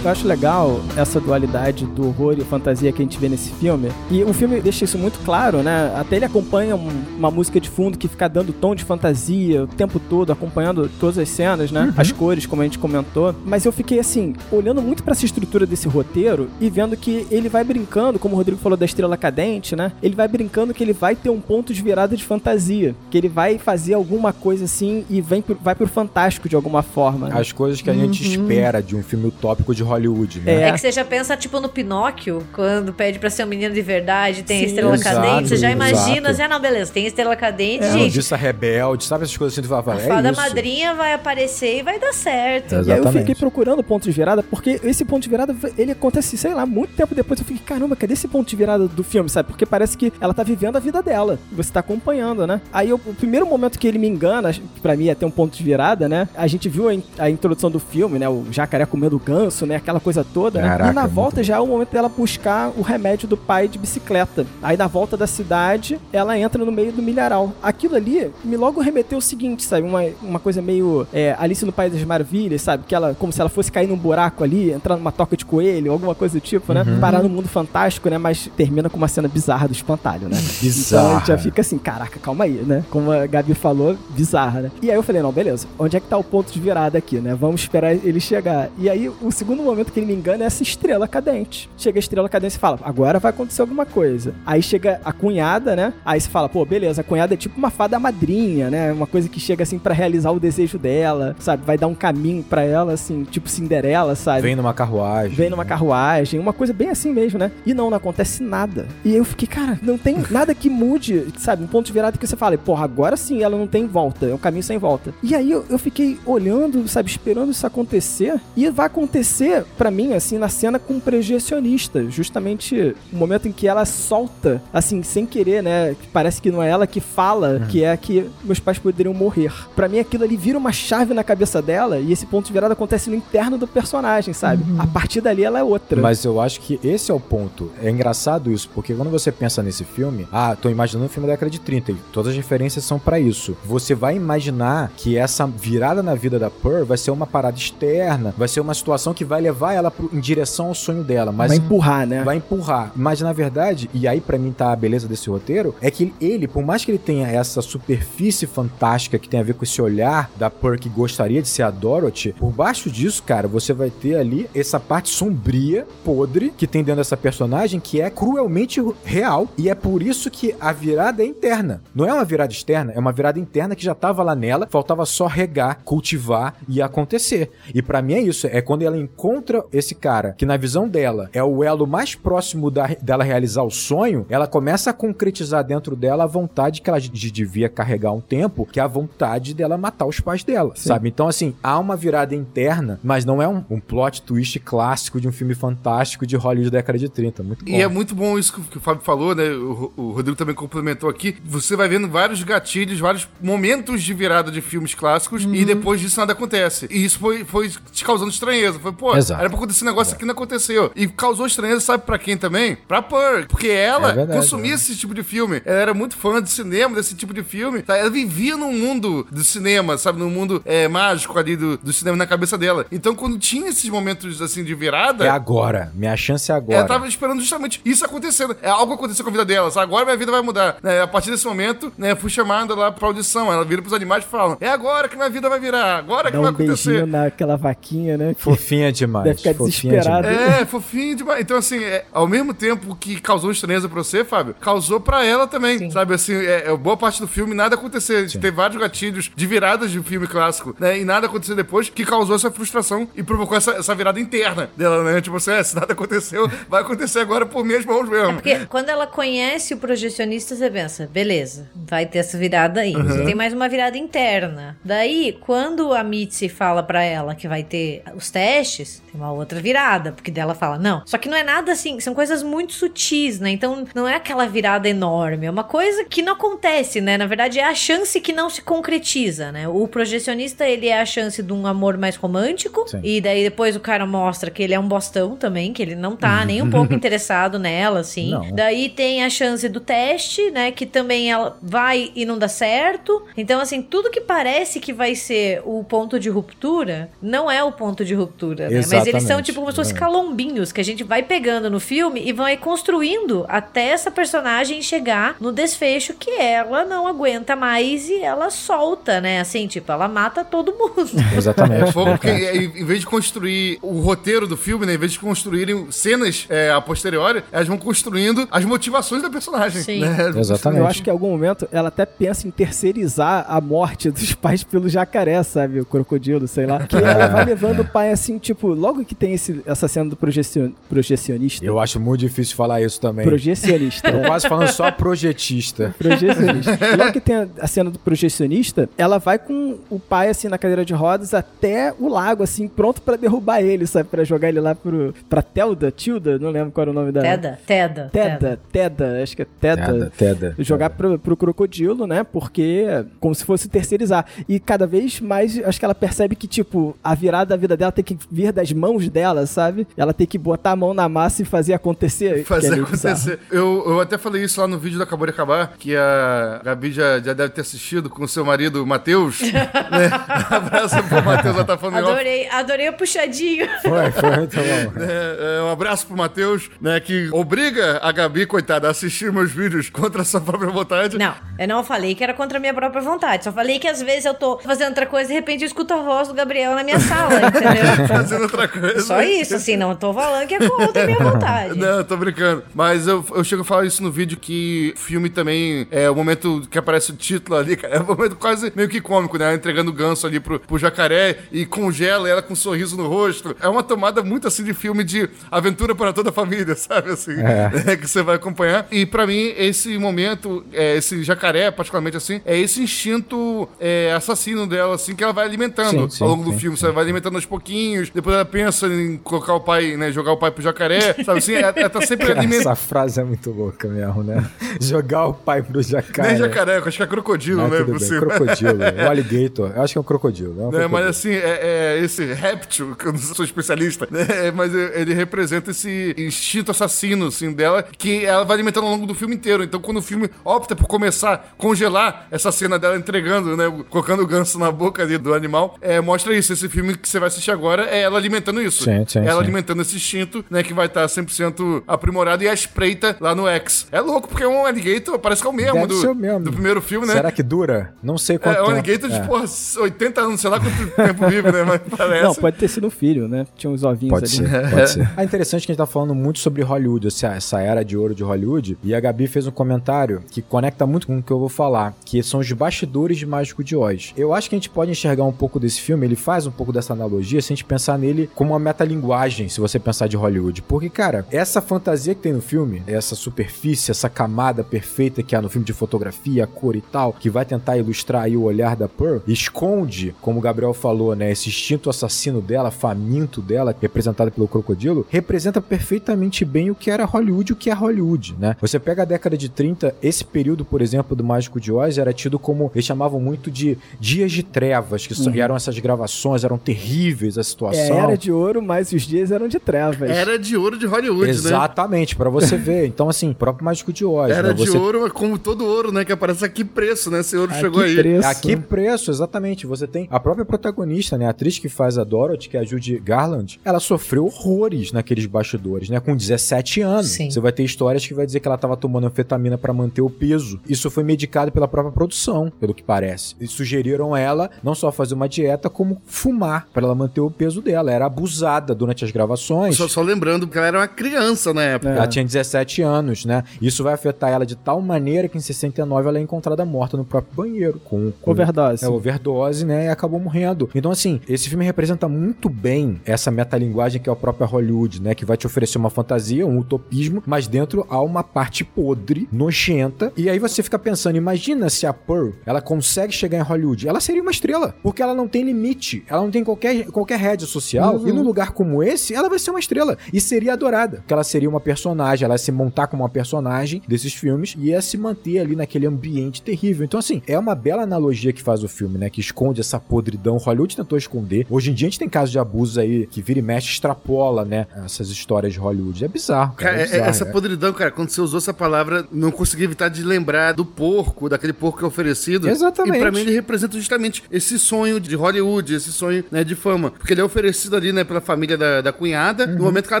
Eu acho legal essa dualidade do horror e fantasia que a gente vê nesse filme. E o filme deixa isso muito claro, né? Até ele acompanha um- uma música de fundo que fica dando tom de fantasia o tempo todo, acompanhando todas as cenas, né? As cores, como a gente comentou. Mas eu fiquei assim, olhando muito pra essa estrutura desse roteiro e vendo que ele vai brincando, como o Rodrigo falou da estrela cadente, né? Ele vai brincando que ele vai ter um ponto de virada de fantasia. Que ele vai fazer alguma coisa assim e vem pro, vai pro fantástico de alguma forma. né? As coisas que a gente espera de um filme utópico de Hollywood, né? É. É que você já pensa, tipo, no Pinóquio, quando pede pra ser um menino de verdade, tem a Sim, estrela exato, cadente, você já imagina, exato. assim, ah, não, beleza, tem a estrela cadente, É, gente. Noviça rebelde, sabe essas coisas assim? Tu vai falar, A é fada isso. madrinha vai aparecer e vai dar certo. Exato. E aí eu Exatamente. fiquei procurando ponto de virada, porque esse ponto de virada, ele acontece, sei lá, muito tempo depois. Eu fiquei, caramba, cadê esse ponto de virada do filme, sabe? Porque parece que ela tá vivendo a vida dela. Você tá acompanhando, né? Aí eu- o primeiro momento que ele me engana, que pra mim é ter um ponto de virada, né? A gente viu a, in- a introdução do filme, né? O jacaré comendo ganso, né? Aquela coisa toda, né? Caraca, E na muito volta já é o momento dela buscar o remédio do pai de bicicleta. Aí na volta da cidade, ela entra no meio do milharal. Aquilo ali me logo remeteu o seguinte, sabe? Uma, uma coisa meio é, Alice no País das Maravilhas, sabe? Que ela, como se ela fosse cair num buraco ali, entrar numa toca de coelho, alguma coisa do tipo, né? Parar no mundo fantástico, né? Mas termina com uma cena bizarra do espantalho, né? Então a Bizarra. gente já fica assim, caraca, calma aí, né? Como a Gabi falou, bizarra, né? E aí eu falei, não, beleza, onde é que tá o ponto de virada aqui, né? Vamos esperar ele chegar. E aí o segundo momento que ele me engana é essa estrela cadente. Chega a estrela cadente e fala, agora vai acontecer alguma coisa. Aí chega a cunhada, né? Aí você fala, pô, beleza, a cunhada é tipo uma fada madrinha, né? Uma coisa que chega assim para realizar o desejo dela, sabe? Vai dar um caminho para ela, assim, tipo Cinderela, sabe? Vem numa carruagem. Vem numa carruagem, uma coisa bem assim mesmo, né? E não, não acontece nada. E eu fiquei, cara, não tem nada que mude, sabe? Um ponto de virada que você fala, porra, agora sim ela não tem volta, é um caminho sem volta. E aí eu, eu fiquei olhando, sabe, esperando isso acontecer. E vai acontecer, para mim, assim, na cena com o projecionista. Justamente o momento em que ela solta, assim, sem querer, né? Parece que não é ela que fala, Uhum. que é que meus pais poderiam morrer. Pra mim, aquilo ali vira uma chave na cabeça dela e esse ponto de virada acontece no interno do personagem, sabe? A partir dali ela é outra. Mas eu acho que esse é o ponto. É engraçado isso, porque quando você pensa nesse filme, ah, tô imaginando um filme da década de 30 e todas as referências são pra isso. Você vai imaginar que essa virada na vida da Pearl vai ser uma parada externa, vai ser uma situação que vai levar ela pro- em direção ao sonho dela, mas vai empurrar, né? vai empurrar. Mas na verdade, e aí pra mim tá a beleza desse roteiro, é que ele, por mais que ele tenha essa superfície fantástica que tem a ver com esse olhar da Pearl que gostaria de ser a Dorothy, por baixo disso, cara, você vai ter ali essa parte sombria, podre, que tem dentro dessa personagem que é cruelmente real. E é por isso que a virada é interna. Não é uma virada externa, é uma virada interna que já tava lá nela, faltava só regar, cultivar e acontecer. E pra mim é isso, é quando ela encontra esse cara, que na visão dela é o elo mais próximo da- dela realizar o sonho, ela começa a concretizar dentro dela a vontade que ela de- devia carregar um tempo, que é a vontade dela matar os pais dela, sabe? Então, assim, há uma virada interna, mas não é um, um plot twist clássico de um filme fantástico de Hollywood da década de 30. Muito bom. E é muito bom isso que o- Fábio falou, né? O, o Rodrigo também complementou aqui. Você vai vendo vários gatilhos, vários momentos de virada de filmes clássicos e depois disso nada acontece. E isso foi, foi te causando estranheza. Foi, pô, Exato. era pra acontecer um negócio aqui e não aconteceu. E causou estranheza, sabe pra quem também? Pra Pearl. Porque ela É verdade, consumia esse tipo de filme. Ela era muito fã de cinema, desse tipo de filme. tá? Ela vivia num mundo do cinema, sabe? Num mundo é, mágico ali do, do cinema na cabeça dela. Então, quando tinha esses momentos assim de virada. É agora. Minha chance é agora. Ela tava esperando justamente isso acontecendo. É algo aconteceu com a vida dela. sabe? Agora minha vida vai mudar. né? A partir desse momento, né, fui chamada lá pra audição. Ela vira pros animais e fala: É agora que minha vida vai virar, agora que Dá vai um beijinho acontecer. naquela vaquinha, né? que Fofinha demais. Deve ficar fofinha desesperado. demais. É, fofinho demais. Então, assim, é, ao mesmo tempo que causou estranheza pra você, Fábio, causou pra ela também. Sim. Sabe, assim, é, é boa parte do filme nada acontecer. A gente teve vários gatilhos de viradas de filme clássico, né? E nada acontecer depois, que causou essa frustração e provocou essa, essa virada interna dela, né? Tipo assim, é, se nada aconteceu, vai acontecer agora por minhas mãos mesmo. Porque quando ela conhece o projecionista, você pensa, beleza, vai ter essa virada aí. Uhum. Tem mais uma virada interna. Daí, quando a Mitzi fala pra ela que vai ter os testes, tem uma outra virada, porque dela fala, não. Só que não é nada assim, são coisas muito sutis, né? Então, não é aquela virada enorme, é uma coisa que não acontece, né? Na verdade, é a chance que não se concretiza, né? O projecionista, ele é a chance de um amor mais romântico, Sim. e daí depois o cara mostra que ele é um bostão também, que ele não tá nem um pouco interessado nela, assim. Não. Daí tem a chance do teste, né? Que também ela vai e não dá certo. Então, assim, tudo que parece que vai ser o ponto de ruptura, não é o ponto de ruptura, né? Mas eles são tipo como se fossem calombinhos que a gente vai pegando no filme e vai construindo até essa personagem chegar no desfecho que ela não aguenta mais e ela solta, né? Assim, tipo, ela mata todo mundo. Exatamente. É, é, em vez de construir o roteiro do filme, né, em vez de construírem cenas é, a posteriori, elas vão construindo as motivações da personagem. Sim. né? Exatamente. Eu acho que em algum momento ela até pensa em terceirizar a morte dos pais pelo jacaré, sabe? O crocodilo, sei lá. Que ela vai levando o pai assim, tipo, logo que tem esse, essa cena do projecio- projecionista. Eu acho muito difícil falar isso também. Projecionista. Tô quase falando só projetista. Projecionista. Logo que tem a- a cena do projecionista, ela vai com o pai, assim, na cadeira de rodas até o lago, assim, pronto pra derrubar ele, sabe? Pra jogar ele lá pro, pra Telda, Tilda, não lembro qual era o nome da... Teda, Teda. Teda, Teda, acho que é Teda. Teda, Teda. Jogar pro, pro crocodilo, né? Porque é como se fosse terceirizar. E cada vez mais, acho que ela percebe que, tipo, a virada da vida dela tem que vir das mãos dela, sabe? Ela tem que botar a mão na massa e fazer acontecer. é Fazer bizarro. acontecer. Eu, eu até falei isso lá no vídeo do Acabou de Acabar, que a Gabi já, já deve ter assistido com o seu marido, Matheus. né? Abraço pro Matheus, ela tá falando em off. Adorei, adorei o puxadinho. Foi, foi muito bom. É, é, um abraço pro Matheus, né, que obriga a Gabi, coitada, a assistir meus vídeos contra a sua própria vontade. Não, eu não falei que era contra a minha própria vontade. Só falei que às vezes eu tô fazendo outra coisa e de repente eu escuto a voz do Gabriel na minha sala, entendeu? Fazendo outra Só isso, assim, não tô falando que é contra a minha vontade. Não, tô brincando. Mas eu, eu chego a falar isso no vídeo que o filme também é o momento que aparece o título ali, cara. É um momento quase meio que cômico, né? Ela entregando o ganso ali pro, pro jacaré e congela ela com um sorriso no rosto. É uma tomada muito assim de filme de aventura para toda a família, sabe? Assim, É. que você vai acompanhar. E pra mim, esse momento, é, esse jacaré, particularmente assim, é esse instinto é, assassino dela, assim, que ela vai alimentando Sim, sim, ao longo do sim, filme. Você vai alimentando aos pouquinhos, depois ela pensa em colocar o pai, né? Jogar o pai pro jacaré, sabe assim? Ela, ela tá sempre alimentando. Essa frase é muito louca mesmo, né? Jogar o pai pro jacaré. Nem jacaré, acho que é crocodilo, né? tudo bem, crocodilo. O alligator. Eu acho que é um crocodilo. É um Né, crocodilo. mas assim, é, é esse réptil, que eu não sou especialista, né? Mas ele representa esse instinto assassino, assim, dela, que ela vai alimentando ao longo do filme inteiro. Então, quando o filme opta por começar a congelar essa cena dela entregando, né? Colocando o ganso na boca ali do animal, é, mostra isso. Esse filme que você vai assistir agora é ela alimentando isso. Sim, sim, ela sim. alimentando esse instinto, né? Que vai estar 100% aprimorado e a espreita lá no X. É louco, porque é um alligator, parece que é o mesmo, do, o mesmo. do primeiro filme, né? Será que dura? Não sei quanto É, o tempo. alligator de, É. porra, 80 anos, sei lá quanto tempo vive, né? Mas parece. Não, pode ter sido um filho, né? Tinha uns ovinhos Pode ali. ser, pode ser. É interessante que a gente tá falando muito sobre Hollywood, essa, essa era de ouro de Hollywood, e a Gabi fez um comentário que conecta muito com o que eu vou falar, que são os bastidores de Mágico de Oz. Eu acho que a gente pode enxergar um pouco desse filme, ele faz um pouco dessa analogia, se a gente pensar nele como uma metalinguagem, se você pensar de Hollywood. Porque, cara, essa fantasia que tem no filme, essa superfície, essa camada perfeita que há no filme de fotografia, cor e tal, que vai tentar ilustrar aí o olhar da Pearl, esconde, como o Gabriel falou, né, esse instinto assassino dela, faminto dela, representado pelo crocodilo, representa perfeitamente bem o que era Hollywood e o que é Hollywood, né? Você pega a década de 30, esse período, por exemplo, do Mágico de Oz era tido como, eles chamavam muito de dias de trevas, que e eram essas gravações, eram terríveis a É, situação. era de ouro, mas os dias eram de trevas. Era de ouro de Hollywood, né? Exatamente, pra você ver. Então, assim, o próprio Mágico de Oz, Era né? de Você ouro, como todo ouro, né? Que aparece aqui preço, né? Esse ouro Ah, chegou que aí. preço. É aqui preço, exatamente. Você tem a própria protagonista, né? A atriz que faz a Dorothy, que é a Judy Garland, ela sofreu horrores naqueles bastidores, né? Com 17 anos. Sim. Você vai ter histórias que vai dizer que ela tava tomando anfetamina pra manter o peso. Isso foi medicado pela própria produção, pelo que parece. E sugeriram ela não só fazer uma dieta, como fumar pra ela manter o peso dela. Era abusada durante as gravações. Só, só lembrando que ela era uma criança na época. Ela tinha 17 anos, né? Isso vai afetar ela de tal maneira que em 69 ela é encontrada morta no próprio banheiro. Com, com Overdose. é, overdose, né? E acabou morrendo. Então, assim, esse filme representa muito bem essa metalinguagem que é a própria Hollywood, né? Que vai te oferecer uma fantasia, um utopismo, mas dentro há uma parte podre, nojenta. E aí você fica pensando, imagina se a Pearl, ela consegue chegar em Hollywood. Ela seria uma estrela, porque ela não tem limite. Ela não tem qualquer, qualquer rede social. E num lugar como esse, ela vai ser uma estrela. E seria adorada. Porque ela seria uma personagem, ela ia se montar como uma personagem desses filmes e ia se manter ali naquele ambiente terrível. Então, assim, é uma bela analogia que faz o filme, né? Que esconde essa podridão. Hollywood tentou esconder. Hoje em dia a gente tem casos de abuso aí que vira e mexe, extrapola, né? Essas histórias de Hollywood. É bizarro, cara. Cara, é é- bizarro, essa é. podridão, cara, quando você usou essa palavra, não consegui evitar de lembrar do porco, daquele porco que é oferecido. Exatamente. E pra mim ele representa justamente esse sonho de Hollywood, esse sonho né, de fama. Porque ele é oferecido ali, né, pela família da, da cunhada, Uhum. no momento que ela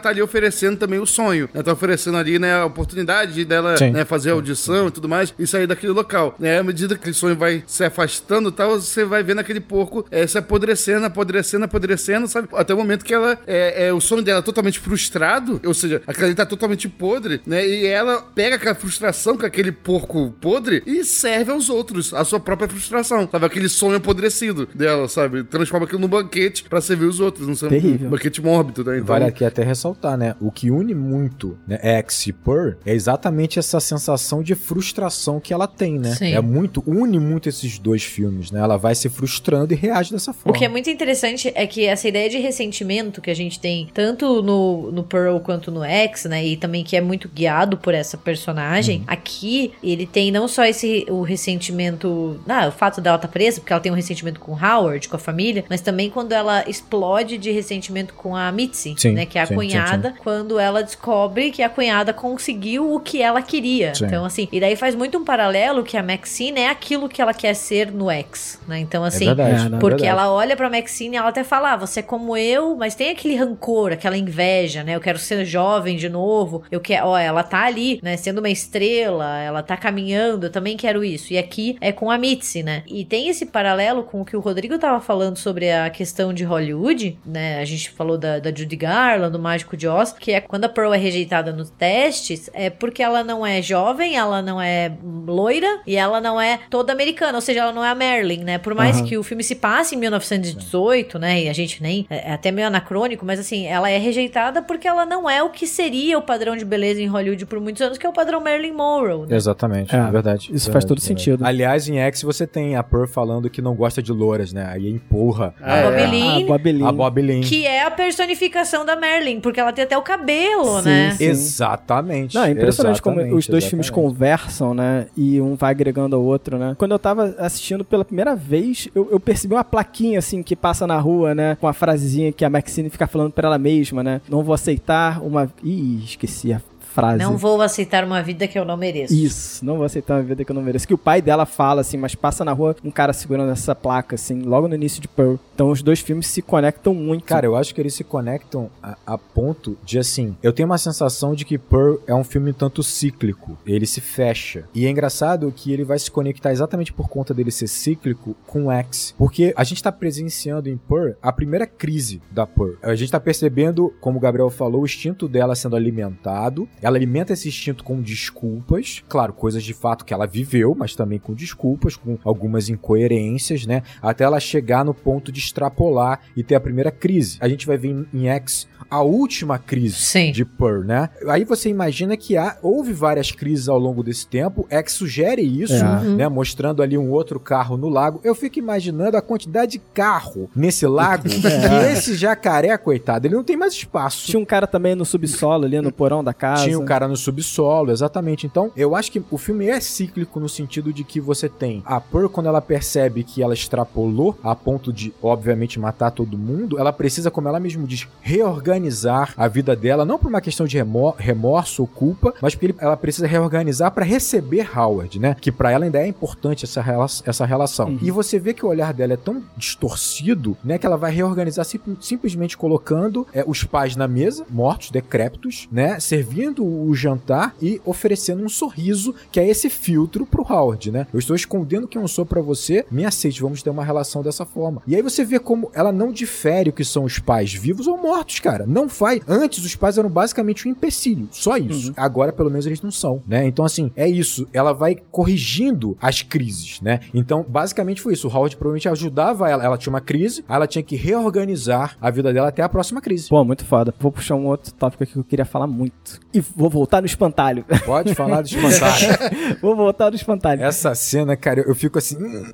tá ali oferecendo também o sonho. Ela tá oferecendo ali, né, a oportunidade dela né, fazer a audição e tudo mais, e sair daquele local. Né, à medida que aquele sonho vai se afastando e tal, você vai vendo aquele porco é, se apodrecendo, apodrecendo, apodrecendo, sabe? Até o momento que ela, é, é, o sonho dela é totalmente frustrado, ou seja, aquela ali tá totalmente podre, né? E ela pega aquela frustração com aquele porco podre e serve aos outros a sua própria frustração, sabe? Aquele sonho apodrecido dela, sabe? Transforma aquilo num banquete pra servir os outros, não sei, Terrível. um banquete mórbido, né? Então, Vale aqui até ressaltar, né? O que une muito né, X e Pearl é exatamente essa sensação de frustração que ela tem, né? Sim. É muito, une muito esses dois filmes, né? Ela vai se frustrando e reage dessa O forma. que é muito interessante é que essa ideia de ressentimento que a gente tem tanto no, no Pearl quanto no X, né? E também que é muito guiado por essa personagem, aqui ele tem não só esse o ressentimento. Ah, o fato dela estar presa, porque ela tem um ressentimento com Howard, com a família, mas também quando ela explode de ressentimento com a Mitzi, Sim, né? Que é a sim, sim, cunhada, quando ela descobre que a cunhada conseguiu o que ela queria. Sim. Então, assim, e daí faz muito um paralelo que a Maxine é aquilo que ela quer ser no X, né? Então, É assim, verdade, É, não, é porque verdade. ela olha pra Maxine e ela até fala: ah, você é como eu, mas tem aquele rancor, aquela inveja, né? Eu quero ser jovem de novo. Eu quero, ó, ela tá ali, né? Sendo uma estrela, ela tá caminhando, eu também quero isso. E aqui é com a Mitzi, né? E tem esse paralelo com o que o Rodrigo tava falando sobre a questão de Hollywood, né? Né? A gente falou da, da Judy Garland, do Mágico de Oz, que é quando a Pearl é rejeitada nos testes, é porque ela não é jovem, ela não é loira e ela não é toda americana, ou seja, ela não é a Marilyn, né? Por mais Aham. que o filme se passe em 1918, né? E a gente nem. É até meio anacrônico, mas assim, ela é rejeitada porque ela não é o que seria o padrão de beleza em Hollywood por muitos anos, que é o padrão Marilyn Monroe, né? Exatamente, É, é, verdade. isso verdade, faz todo verdade. sentido. Aliás, em X você tem a Pearl falando que não gosta de louras, né? Aí empurra Ah, A é. A Lynn. a Bob Lynn. Que é a personificação da Marilyn, porque ela tem até o cabelo, Sim, né? sim. Exatamente. Não, é impressionante como exatamente, os dois filmes exatamente. conversam, né? E um vai agregando ao outro, né? Quando eu tava assistindo pela primeira vez, eu, eu percebi uma plaquinha, assim, que passa na rua, né? Com a frasezinha que a Maxine fica falando pra ela mesma, né? Não vou aceitar uma... Ih, esqueci a frase. Não vou aceitar uma vida que eu não mereço. Isso, não vou aceitar uma vida que eu não mereço. Que o pai dela fala, assim, mas passa na rua um cara segurando essa placa, assim, logo no início de Pearl. Então os dois filmes se conectam muito. Cara, eu acho que eles se conectam a, a ponto de assim. Eu tenho uma sensação de que Pearl é um filme um tanto cíclico. Ele se fecha. E é engraçado que ele vai se conectar exatamente por conta dele ser cíclico com X. Porque a gente tá presenciando em Pearl a primeira crise da Pearl. A gente tá percebendo, como o Gabriel falou, o instinto dela sendo alimentado. Ela alimenta esse instinto com desculpas. Claro, coisas de fato que ela viveu, mas também com desculpas, com algumas incoerências, né? Até ela chegar no ponto de extrapolar e ter a primeira crise. A gente vai ver em, em X a última crise Sim. de Pearl, né? Aí você imagina que há, houve várias crises ao longo desse tempo. X sugere isso, É. né? Mostrando ali um outro carro no lago. Eu fico imaginando a quantidade de carro nesse lago que esse jacaré, coitado, ele não tem mais espaço. Tinha um cara também no subsolo ali, no porão da casa. Tinha o cara no subsolo, exatamente. Então, eu acho que o filme é cíclico no sentido de que você tem a Pearl, quando ela percebe que ela extrapolou a ponto de, obviamente, matar todo mundo, ela precisa, como ela mesmo diz, reorganizar a vida dela, não por uma questão de remo- remorso ou culpa, mas porque ela precisa reorganizar para receber Howard, né? Que pra ela ainda é importante essa, rela- essa relação. Uhum. E você vê que o olhar dela é tão distorcido, né? Que ela vai reorganizar sim- simplesmente colocando é, os pais na mesa, mortos, decrépitos, né? Servindo o jantar e oferecendo um sorriso, que é esse filtro pro Howard, né? Eu estou escondendo quem eu sou pra você, me aceite, vamos ter uma relação dessa forma. E aí você vê como ela não difere o que são os pais vivos ou mortos, cara. Não faz. Antes os pais eram basicamente um empecilho, só isso. Agora pelo menos eles não são, né? Então assim, é isso. Ela vai corrigindo as crises, né? Então, basicamente foi isso. O Howard provavelmente ajudava ela. Ela tinha uma crise, ela tinha que reorganizar a vida dela até a próxima crise. Pô, muito foda. Vou puxar um outro tópico aqui que eu queria falar muito. E vou voltar no espantalho. Pode falar do espantalho. vou voltar no espantalho. Essa cena, cara, eu, fico assim, hum,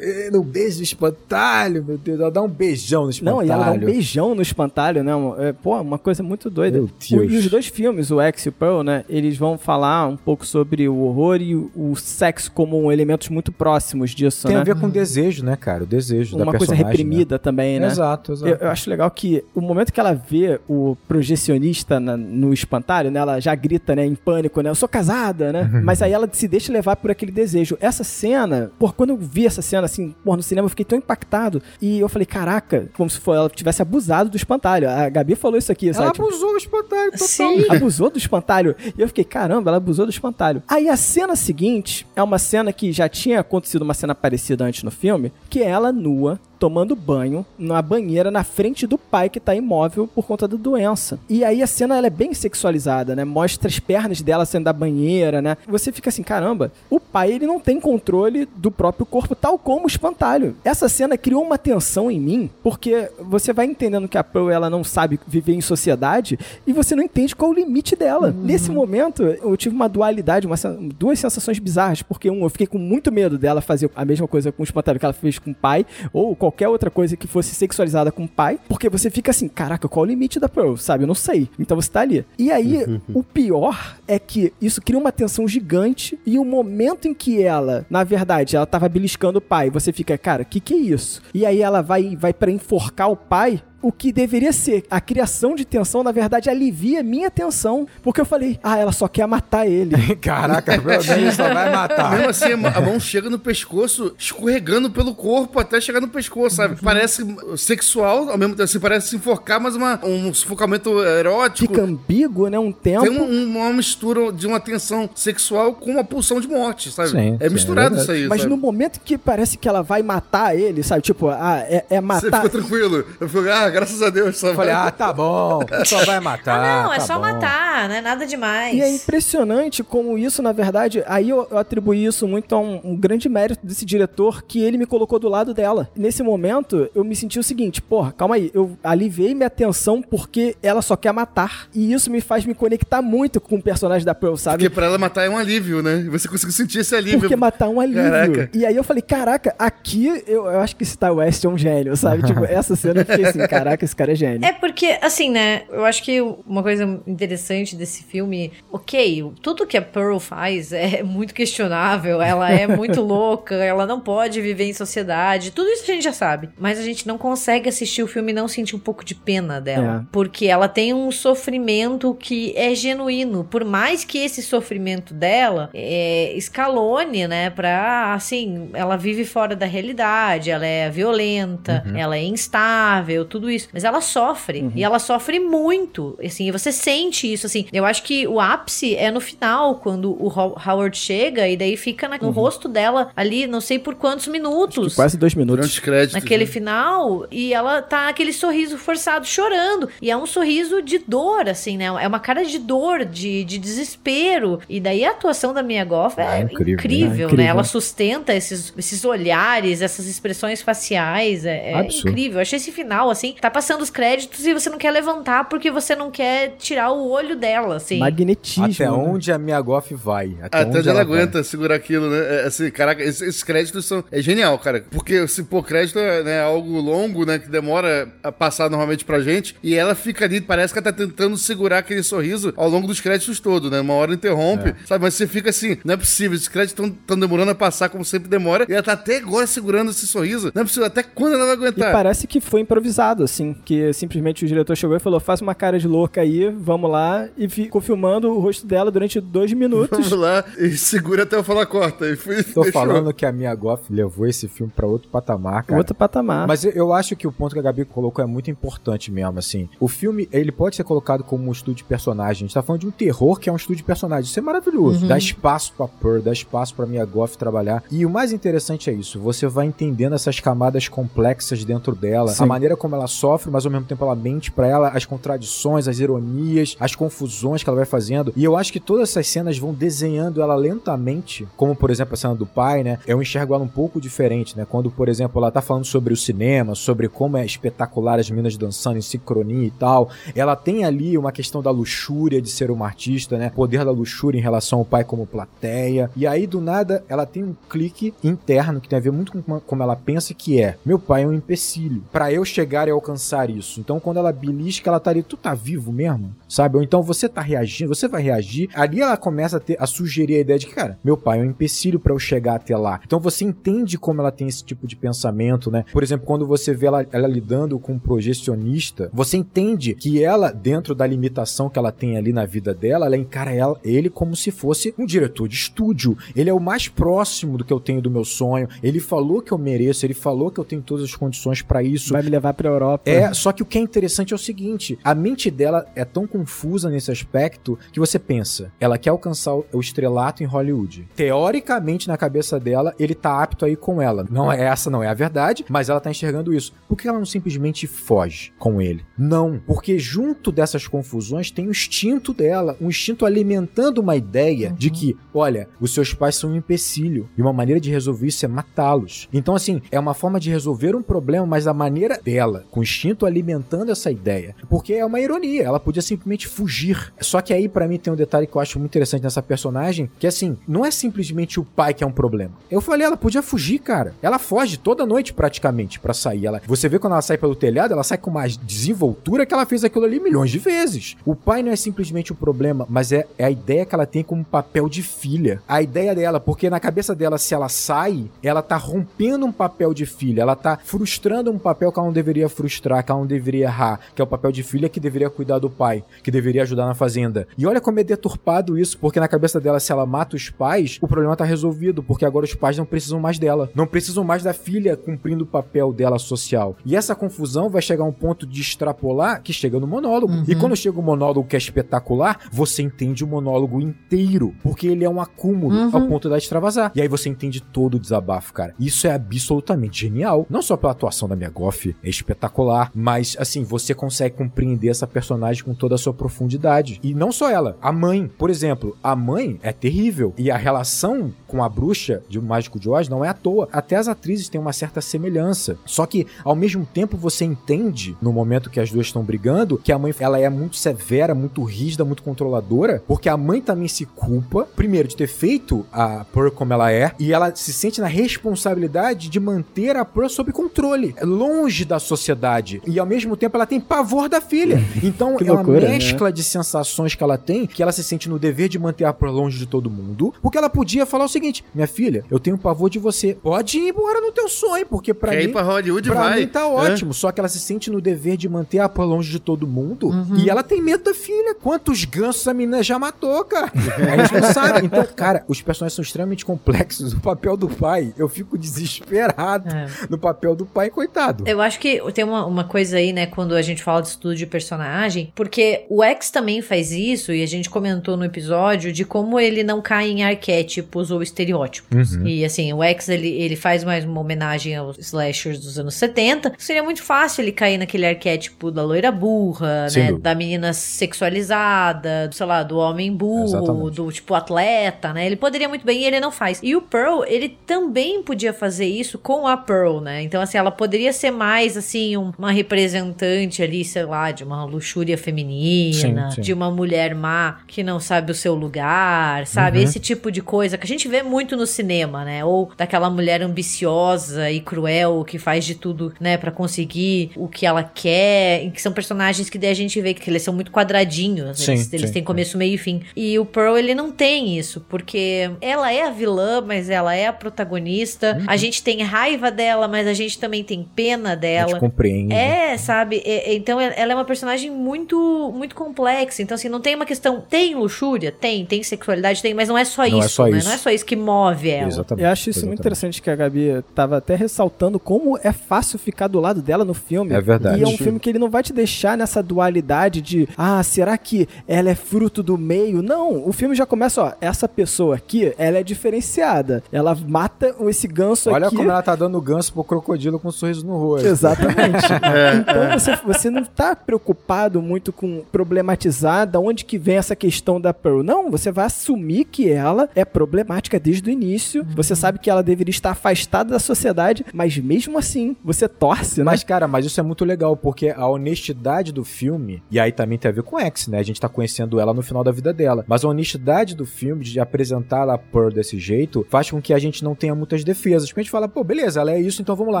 no beijo do espantalho, meu Deus, ela dá um beijão no espantalho. Não, e ela dá um beijão no espantalho, né? É, pô, uma coisa muito doida. Meu Deus. E os dois filmes, o X e o Pearl, né? Eles vão falar um pouco sobre o horror e o, sexo como elementos muito próximos disso, Tem né? a ver com o desejo, né, cara? O desejo da uma coisa personagem. reprimida também, né? né? Exato, exato. Eu, eu acho legal que o momento que ela vê o projecionista na- no espantalho, né? Ela já grita, né? Em pânico, né? Eu sou casada, né? Mas aí ela se deixa levar por aquele desejo. Essa cena, pô, quando eu vi essa cena, assim, pô, no cinema eu fiquei tão impactado. E eu falei, caraca, como se for, ela tivesse abusado do espantalho. A Gabi falou isso aqui, Ela sabe? Tipo, abusou do espantalho total. Sim. abusou do espantalho. E eu fiquei, caramba, ela abusou do espantalho. Aí a cena seguinte é uma cena que já tinha acontecido uma cena parecida antes no filme, que é ela nua, tomando banho na banheira na frente do pai que tá imóvel por conta da doença. E aí a cena ela é bem sexualizada, né? Mostra as pernas dela saindo da banheira, né? Você fica assim, caramba, o pai ele não tem controle do próprio corpo tal como o espantalho. Essa cena criou uma tensão em mim, porque você vai entendendo que a Pearl ela não sabe viver em sociedade e você não entende qual é o limite dela. Nesse momento, eu tive uma dualidade, uma duas sensações bizarras, porque um, eu fiquei com muito medo dela fazer a mesma coisa com o espantalho que ela fez com o pai, ou qualquer outra coisa que fosse sexualizada com o pai, porque você fica assim, caraca, qual o limite da Pearl, sabe? Eu não sei. Então você tá ali. E aí, o pior é que isso cria uma tensão gigante e o momento em que ela, na verdade, ela tava beliscando o pai, você fica, cara, que que é isso? E aí ela vai vai para enforcar o pai, o que deveria ser a criação de tensão, na verdade, alivia minha tensão. Porque eu falei, ah, ela só quer matar ele. Caraca, provavelmente só vai matar. Mesmo assim, a mão chega no pescoço, escorregando pelo corpo até chegar no pescoço, sabe? Parece sexual, ao mesmo tempo, assim, parece se enforcar, mas uma, um sufocamento erótico. Fica ambíguo, né? Um tempo. Tem uma, uma mistura de uma tensão sexual com uma pulsão de morte, sabe? Sim, é sim, misturado é isso aí, Mas sabe? no momento que parece que ela vai matar ele, sabe? Tipo, ah, é, é Você matar. ficou tranquilo. Eu fico, ah, graças a Deus. Só Eu falei, vai- ah, tá bom, só vai matar. Ah, não, é tá só bom. matar, não é nada demais. E é impressionante como isso, na verdade, aí eu, eu atribuí isso muito a um, um grande mérito desse diretor, que ele me colocou do lado dela. Nesse momento, eu me senti o seguinte, porra, calma aí, eu aliviei minha atenção porque ela só quer matar. E isso me faz me conectar muito com o personagem da Pearl, sabe? Porque pra ela matar é um alívio, né? E você conseguiu sentir esse alívio. Porque matar é um alívio. Caraca. E aí eu falei, caraca, aqui eu, eu acho que esse Ty West é um gênio, sabe? tipo, essa cena eu fiquei assim, caraca, esse cara é gênio. É porque, assim, né? Eu acho que uma coisa interessante desse filme, ok, tudo que a Pearl faz é muito questionável, ela é muito louca, ela não pode viver em sociedade, tudo isso a gente já sabe. Mas a gente não consegue assistir o filme e não sentir um pouco de pena dela. É. Porque ela tem um sofrimento que é genuíno. Por mais que esse sofrimento dela é, escalone, né? Pra, assim, ela vive fora da realidade, ela é violenta, ela é instável, tudo isso. Mas ela sofre. E ela sofre muito. Assim, e você sente isso, assim. Eu acho que o ápice é no final, quando o Ho- Howard chega e daí fica na- no rosto dela ali, não sei por quantos minutos. Quase dois minutos. os créditos. Naquele né? final, e ela tá aquele sorriso forçado, chorando. E é um sorriso de dor, assim, né? É uma cara de dor, de, de desespero. E daí a atuação da Mia Goff é, Ah, é incrível, incrível, né? né? Incrível. Ela sustenta esses, esses olhares, essas expressões faciais. É, é incrível. Eu achei esse final, assim, tá passando os créditos e você não quer levantar porque você não quer tirar o olho dela, assim. Magnetismo. Até né? onde a minha Goff vai? Até, Até onde ela vai. aguenta segurar aquilo, né? É, assim, caraca, esses, esses créditos são. É genial, cara. Porque, se pô, crédito é né, algo longo, né? Que demora a passar normalmente pra gente. E ela fica ali, parece que ela tá tentando segurar aquele sorriso ao longo dos créditos todos, né? Uma hora interrompe, sabe? Mas você fica assim, não é possível. Esses créditos estão demorando a passar, como sempre demora. E ela tá até agora segurando esse sorriso. Não é possível. Até quando ela vai E aguentar? parece que foi improvisado, assim, que simplesmente o diretor chegou e falou: faz uma cara de louca aí, vamos lá, e ficou filmando o rosto dela durante dois minutos. Vamos lá e segura até eu falar corta. E fui, Tô fechou. falando que a Mia Goff levou esse filme pra outro patamar, cara. Outro patamar. Mas eu- acho que o ponto que a Gabi colocou é muito importante mesmo, assim. O filme, ele pode ser colocado como um estudo de personagem. A gente tá falando de um terror que é um estudo de personagem. Isso é maravilhoso. Dá espaço pra Pearl, dá espaço pra Mia Goff trabalhar. E o mais interessante é isso. Você vai entendendo essas camadas complexas dentro dela. Sim. A maneira como ela sofre, mas ao mesmo tempo ela mente pra ela, as contradições, as ironias, as confusões que ela vai fazendo. E eu acho que todas essas cenas vão desenhando ela lentamente, como por exemplo a cena do pai, né? Eu enxergo ela um pouco diferente, né? Quando, por exemplo, ela tá falando sobre o cinema, sobre como é espetacular as meninas dançando em sincronia e tal. Ela tem ali uma questão da luxúria de ser uma artista, né? Poder da luxúria em relação ao pai como plateia. E aí, do nada, ela tem um clique interno que tem a ver muito com como- ela pensa que é. Meu pai é um empecilho. Pra eu chegar e alcançar isso. Então, quando ela belisca, ela tá ali, tu tá vivo mesmo? Sabe? Ou então você tá reagindo, você vai reagir. Ali ela começa a, ter, a sugerir a ideia de que, cara, meu pai é um empecilho pra eu chegar até lá. Então você entende como ela tem esse tipo de pensamento, né? Por exemplo, quando você vê ela, ela lidando com um projecionista, você entende que ela, dentro da limitação que ela tem ali na vida dela, ela encara ela, ele como se fosse um diretor de estúdio. Ele é o mais próximo do que eu tenho do meu sonho. Ele falou que eu mereço, ele falou que eu tenho todas as condições pra isso. Vai me levar pra Europa. É, só que o que é interessante é o seguinte: a mente dela é tão confusa nesse aspecto que você pensa, ela quer alcançar o estrelato em Hollywood. Teoricamente, na cabeça dela, ele tá apto a ir com ela. Não é essa, não é a verdade, mas ela tá enxergando isso. Por que ela não simplesmente foge com ele? Não, porque junto dessas confusões tem o instinto dela, um instinto alimentando uma ideia de que, olha, os seus pais são um empecilho e uma maneira de resolver isso é matá-los. Então, assim, é uma forma de resolver um problema, mas da maneira dela, com o instinto alimentando essa ideia. Porque é uma ironia, ela podia simplesmente fugir. Só que aí, pra mim, tem um detalhe que eu acho muito interessante nessa personagem, que assim, não é simplesmente o pai que é um problema. Eu falei, ela podia fugir, cara. Ela foge toda noite praticamente pra sair. Ela, você vê quando ela sai pelo telhado, ela sai com uma desenvoltura que ela fez aquilo ali milhões de vezes. O pai não é simplesmente o problema, mas é, é a ideia que ela tem como papel de filha. A ideia dela, porque na cabeça dela, se ela sai, ela tá rompendo um papel de filha, ela tá frustrando um papel que ela não deveria frustrar, que ela não deveria errar, que é o papel de filha que deveria cuidar do pai, que deveria ajudar na fazenda. E olha como é deturpado isso, porque na cabeça dela, se ela mata os pais, o problema tá resolvido, porque agora os pais não precisam mais dela. Não precisam mais da filha cumprindo o papel dela social. E essa confusão vai chegar a um ponto de extrapolar que chega no monólogo. E quando chega o monólogo que é espetacular, você entende o monólogo inteiro, porque ele é um acúmulo Uhum. ao ponto da extravasar. E aí você entende todo o desabafo, cara. Isso é absolutamente genial. Não só pela atuação da minha Goff, é espetacular espetacular, mas assim, você consegue compreender essa personagem com toda a sua profundidade. E não só ela, a mãe, por exemplo, a mãe é terrível e a relação com a bruxa de O Mágico de Oz não é à toa. Até as atrizes têm uma certa semelhança. Só que ao mesmo tempo você entende no momento que as duas estão brigando que a mãe ela é muito severa, muito rígida, muito controladora, porque a mãe também se culpa, primeiro de ter feito a Pearl como ela é, e ela se sente na responsabilidade de manter a Pearl sob controle, longe da sociedade. E ao mesmo tempo ela tem pavor da filha. Então é uma loucura, né? mescla de sensações que ela tem, que ela se sente no dever de manter a Pearl longe de todo mundo, porque ela podia falar o seguinte: "Minha filha, eu tenho pavor de você. Pode ir embora no teu sonho, porque pra Quer mim ir pra Hollywood, Pra vai. mim tá ótimo, só que ela se sente no dever de manter a Pearl longe de todo mundo. Uhum. E ela tem medo da filha. Quantos gansos a menina já matou, cara? A gente não sabe. Então, cara, os personagens são extremamente complexos. O papel do pai, eu fico desesperado É. no papel do pai, coitado. Eu acho que tem uma, uma coisa aí, né, quando a gente fala de estudo de personagem, porque o X também faz isso, e a gente comentou no episódio de como ele não cai em arquétipos ou estereótipos. Uhum. E assim, o X ele, ele faz mais uma homenagem aos slashers dos anos 70. Seria muito fácil ele cair naquele arquétipo da loira burra, Sem né, dúvida. da menina sexualizada, do, sei lá, do homem burro, Exatamente. do tipo atleta, né? Ele poderia muito bem e ele não faz. E o Pearl, ele também podia fazer isso com a Pearl, né? Então, assim, ela poderia ser mais, assim, um- uma representante ali, sei lá, de uma luxúria feminina, Sim, sim. de uma mulher má que não sabe o seu lugar, sabe? Uhum. Esse tipo de coisa que a gente vê muito no cinema, né? Ou daquela mulher ambiciosa e cruel que faz de tudo, né, Pra conseguir o que ela quer, e que são personagens que daí a gente vê que eles são muito quadradinhos, Sim, eles, eles têm começo, meio e fim. E o Pearl, ele não tem isso, porque ela é a vilã, mas ela é a protagonista. Uhum. A gente tem raiva dela, mas a gente também tem pena A gente É, sabe? É, é, então ela é uma personagem muito muito complexa. Então, assim, não tem uma questão. Tem luxúria? Tem. Tem sexualidade? Tem. Mas não é só Não é isso, só né? isso. Não é só isso que move ela. Exatamente. Eu acho isso muito exatamente. interessante que a Gabi tava até ressaltando como é fácil ficar do lado dela no filme. É verdade. E é um filme que ele não vai te deixar nessa dualidade de, ah, será que ela é fruto do meio? Não, o filme já começa, ó, essa pessoa aqui, ela é diferenciada. Ela mata esse ganso Olha aqui. como ela tá dando ganso pro crocodilo com um sorriso no rosto. Exatamente. então você, você não tá preocupado muito com problematizar da onde que vem essa questão da Pearl. Não, você vai assumir que ela é problemática desde o início. Você sabe que ela deveria estar afastada da sociedade, mas mesmo assim, você torce, né? Mas, cara, mas isso é muito legal, porque a honestidade do filme, e aí também tem a ver com X, né? A gente tá conhecendo ela no final da vida dela. Mas a honestidade do filme, de apresentar a Pearl desse jeito, faz com que a gente não tenha muitas defesas. Porque a gente fala, pô, beleza, ela é isso, então vamos lá.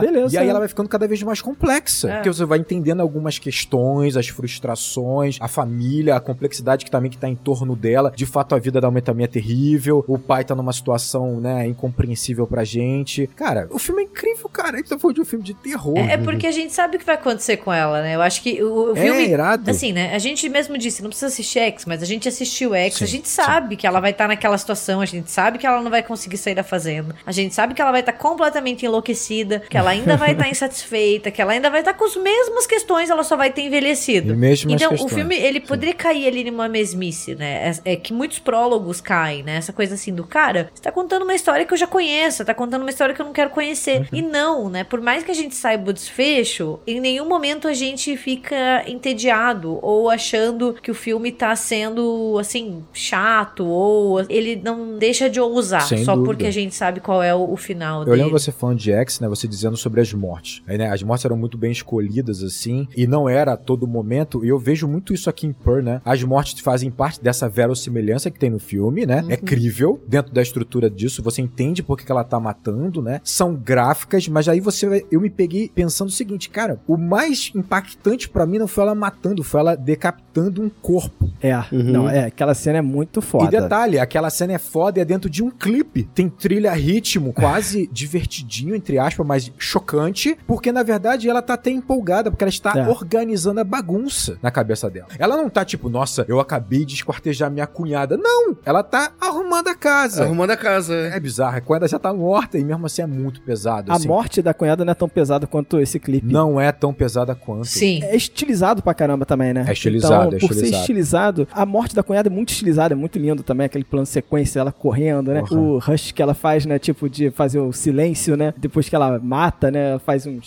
Beleza, e aí é. ela vai ficando cada vez mais complexa. É. Porque você vai entendendo algumas questões, as frustrações, a família, a complexidade que também que tá em torno dela. De fato, a vida da mãe também é terrível. O pai tá numa situação, né, incompreensível pra gente. Cara, o filme é incrível, cara. A gente tá falando de um filme de terror. É, é porque a gente sabe o que vai acontecer com ela, né? Eu acho que o, o É filme. irado. Assim, né? A gente mesmo disse, não precisa assistir X, mas a gente assistiu X, Sim, a gente sabe que ela vai estar naquela situação, a gente sabe que ela não vai conseguir sair da fazenda, a gente sabe que ela vai estar completamente enlouquecida, que ela ainda vai estar insatisfeita, que ela ainda vai estar com as mesmas questões, ela só vai ter envelhecido. Então, questões. o filme, ele poderia cair ali numa mesmice, né? É, é que muitos prólogos caem, né? Essa coisa assim do cara, você tá contando uma história que eu já conheço, tá contando uma história que eu não quero conhecer. E não, né? Por mais que a gente saiba o desfecho, em nenhum momento a gente fica entediado ou achando que o filme tá sendo, assim, chato ou ele não deixa de ousar Sem só dúvida. porque a gente sabe qual é o, o final Eu dele. lembro você falando de X, né? Você dizendo sobre as mortes. Aí, né, as mortes eram muito bem escolhidas, assim, e não era a todo momento. E eu vejo muito isso aqui em Pearl, né? As mortes fazem parte dessa verossimilhança que tem no filme, né? É crível dentro da estrutura disso. Você entende por que ela tá matando, né? São gráficas, mas aí você eu me peguei pensando o seguinte, cara, o mais impactante pra mim não foi ela matando, foi ela decapitando um corpo. É, não, é, aquela cena é muito foda. E detalhe, aquela cena é foda e é dentro de um clipe. Tem trilha ritmo, quase divertidinho, entre aspas, mas chocante, porque na verdade ela tá até empolgada, porque ela está É. organizando a bagunça na cabeça dela. Ela não tá tipo, nossa, eu acabei de esquartejar minha cunhada. Não! Ela tá arrumando a casa. Arrumando a casa. é. É bizarro, a cunhada já tá morta e mesmo assim é muito pesado. A assim. morte da cunhada não é tão pesada quanto esse clipe. não é tão pesada quanto. Sim. É estilizado pra caramba também, né? É estilizado, então, é por ser estilizado. estilizado, a morte da cunhada é muito estilizada, é muito lindo também, aquele plano de sequência, ela correndo, né? Porra. O rush que ela faz, né? Tipo, de fazer o silêncio, né? Depois que ela mata, né? Ela faz um...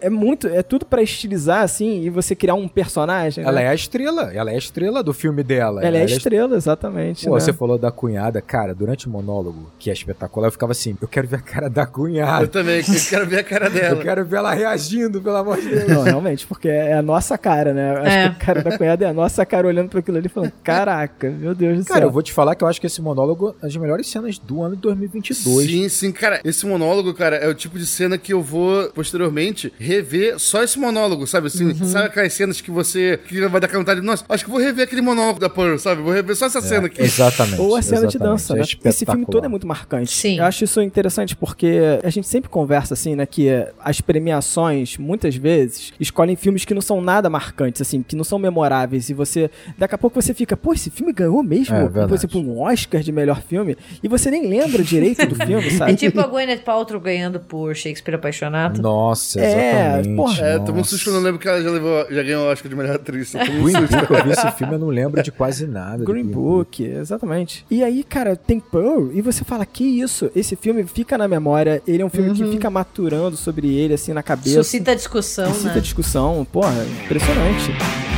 É muito, é tudo pra estilizar, assim, e você criar um personagem. Ela né? é a estrela, ela é a estrela do filme dela. Ela é a estrela, exatamente. Pô, né? você falou da cunhada, cara, durante o monólogo, que é espetacular, eu ficava assim, eu quero ver a cara da Eu cunhada. também, eu quero ver a cara Eu dela. quero ver ela reagindo, pelo amor de Deus. Não, realmente, porque é a nossa cara, né? Eu Acho É. que a cara da cunhada é a nossa cara olhando pra aquilo ali e falando: Caraca, meu Deus do Cara, céu. eu vou te falar que eu acho que esse monólogo é das melhores cenas do ano de 2022. Sim, sim, cara. Esse monólogo, cara, é o tipo de cena que eu vou, posteriormente, rever só esse monólogo, sabe? Assim, Uhum. sabe aquelas cenas que você que vai dar aquela vontade de, nossa, acho que vou rever aquele monólogo da Pearl, sabe? Vou rever só essa cena aqui. Exatamente. Ou a cena de exatamente. dança, É né? Esse filme todo é muito marcante. Sim. Eu acho isso interessante porque a gente sempre conversa assim, né? Que as premiações, muitas vezes, escolhem filmes que não são nada marcantes, assim, que não são memoráveis. E você. Daqui a pouco você fica, pô, esse filme ganhou mesmo, É, por verdade. exemplo, um Oscar de melhor filme. E você nem lembra direito do filme, sabe? É tipo a Gwyneth Paltrow ganhando por Shakespeare Apaixonado. Nossa, É, exatamente. porra. É, tomou um susto que eu não lembro que ela já, levou, já ganhou o Oscar de melhor atriz. Green. Book, eu vi esse filme, eu não lembro de quase nada. Green Book, exatamente. E aí, cara, tem Pearl e você fala, que isso? Esse filme fica na memória, ele é um filme que fica maturando sobre ele, assim, na cabeça. Suscita discussão, Suscita né? discussão, porra, impressionante.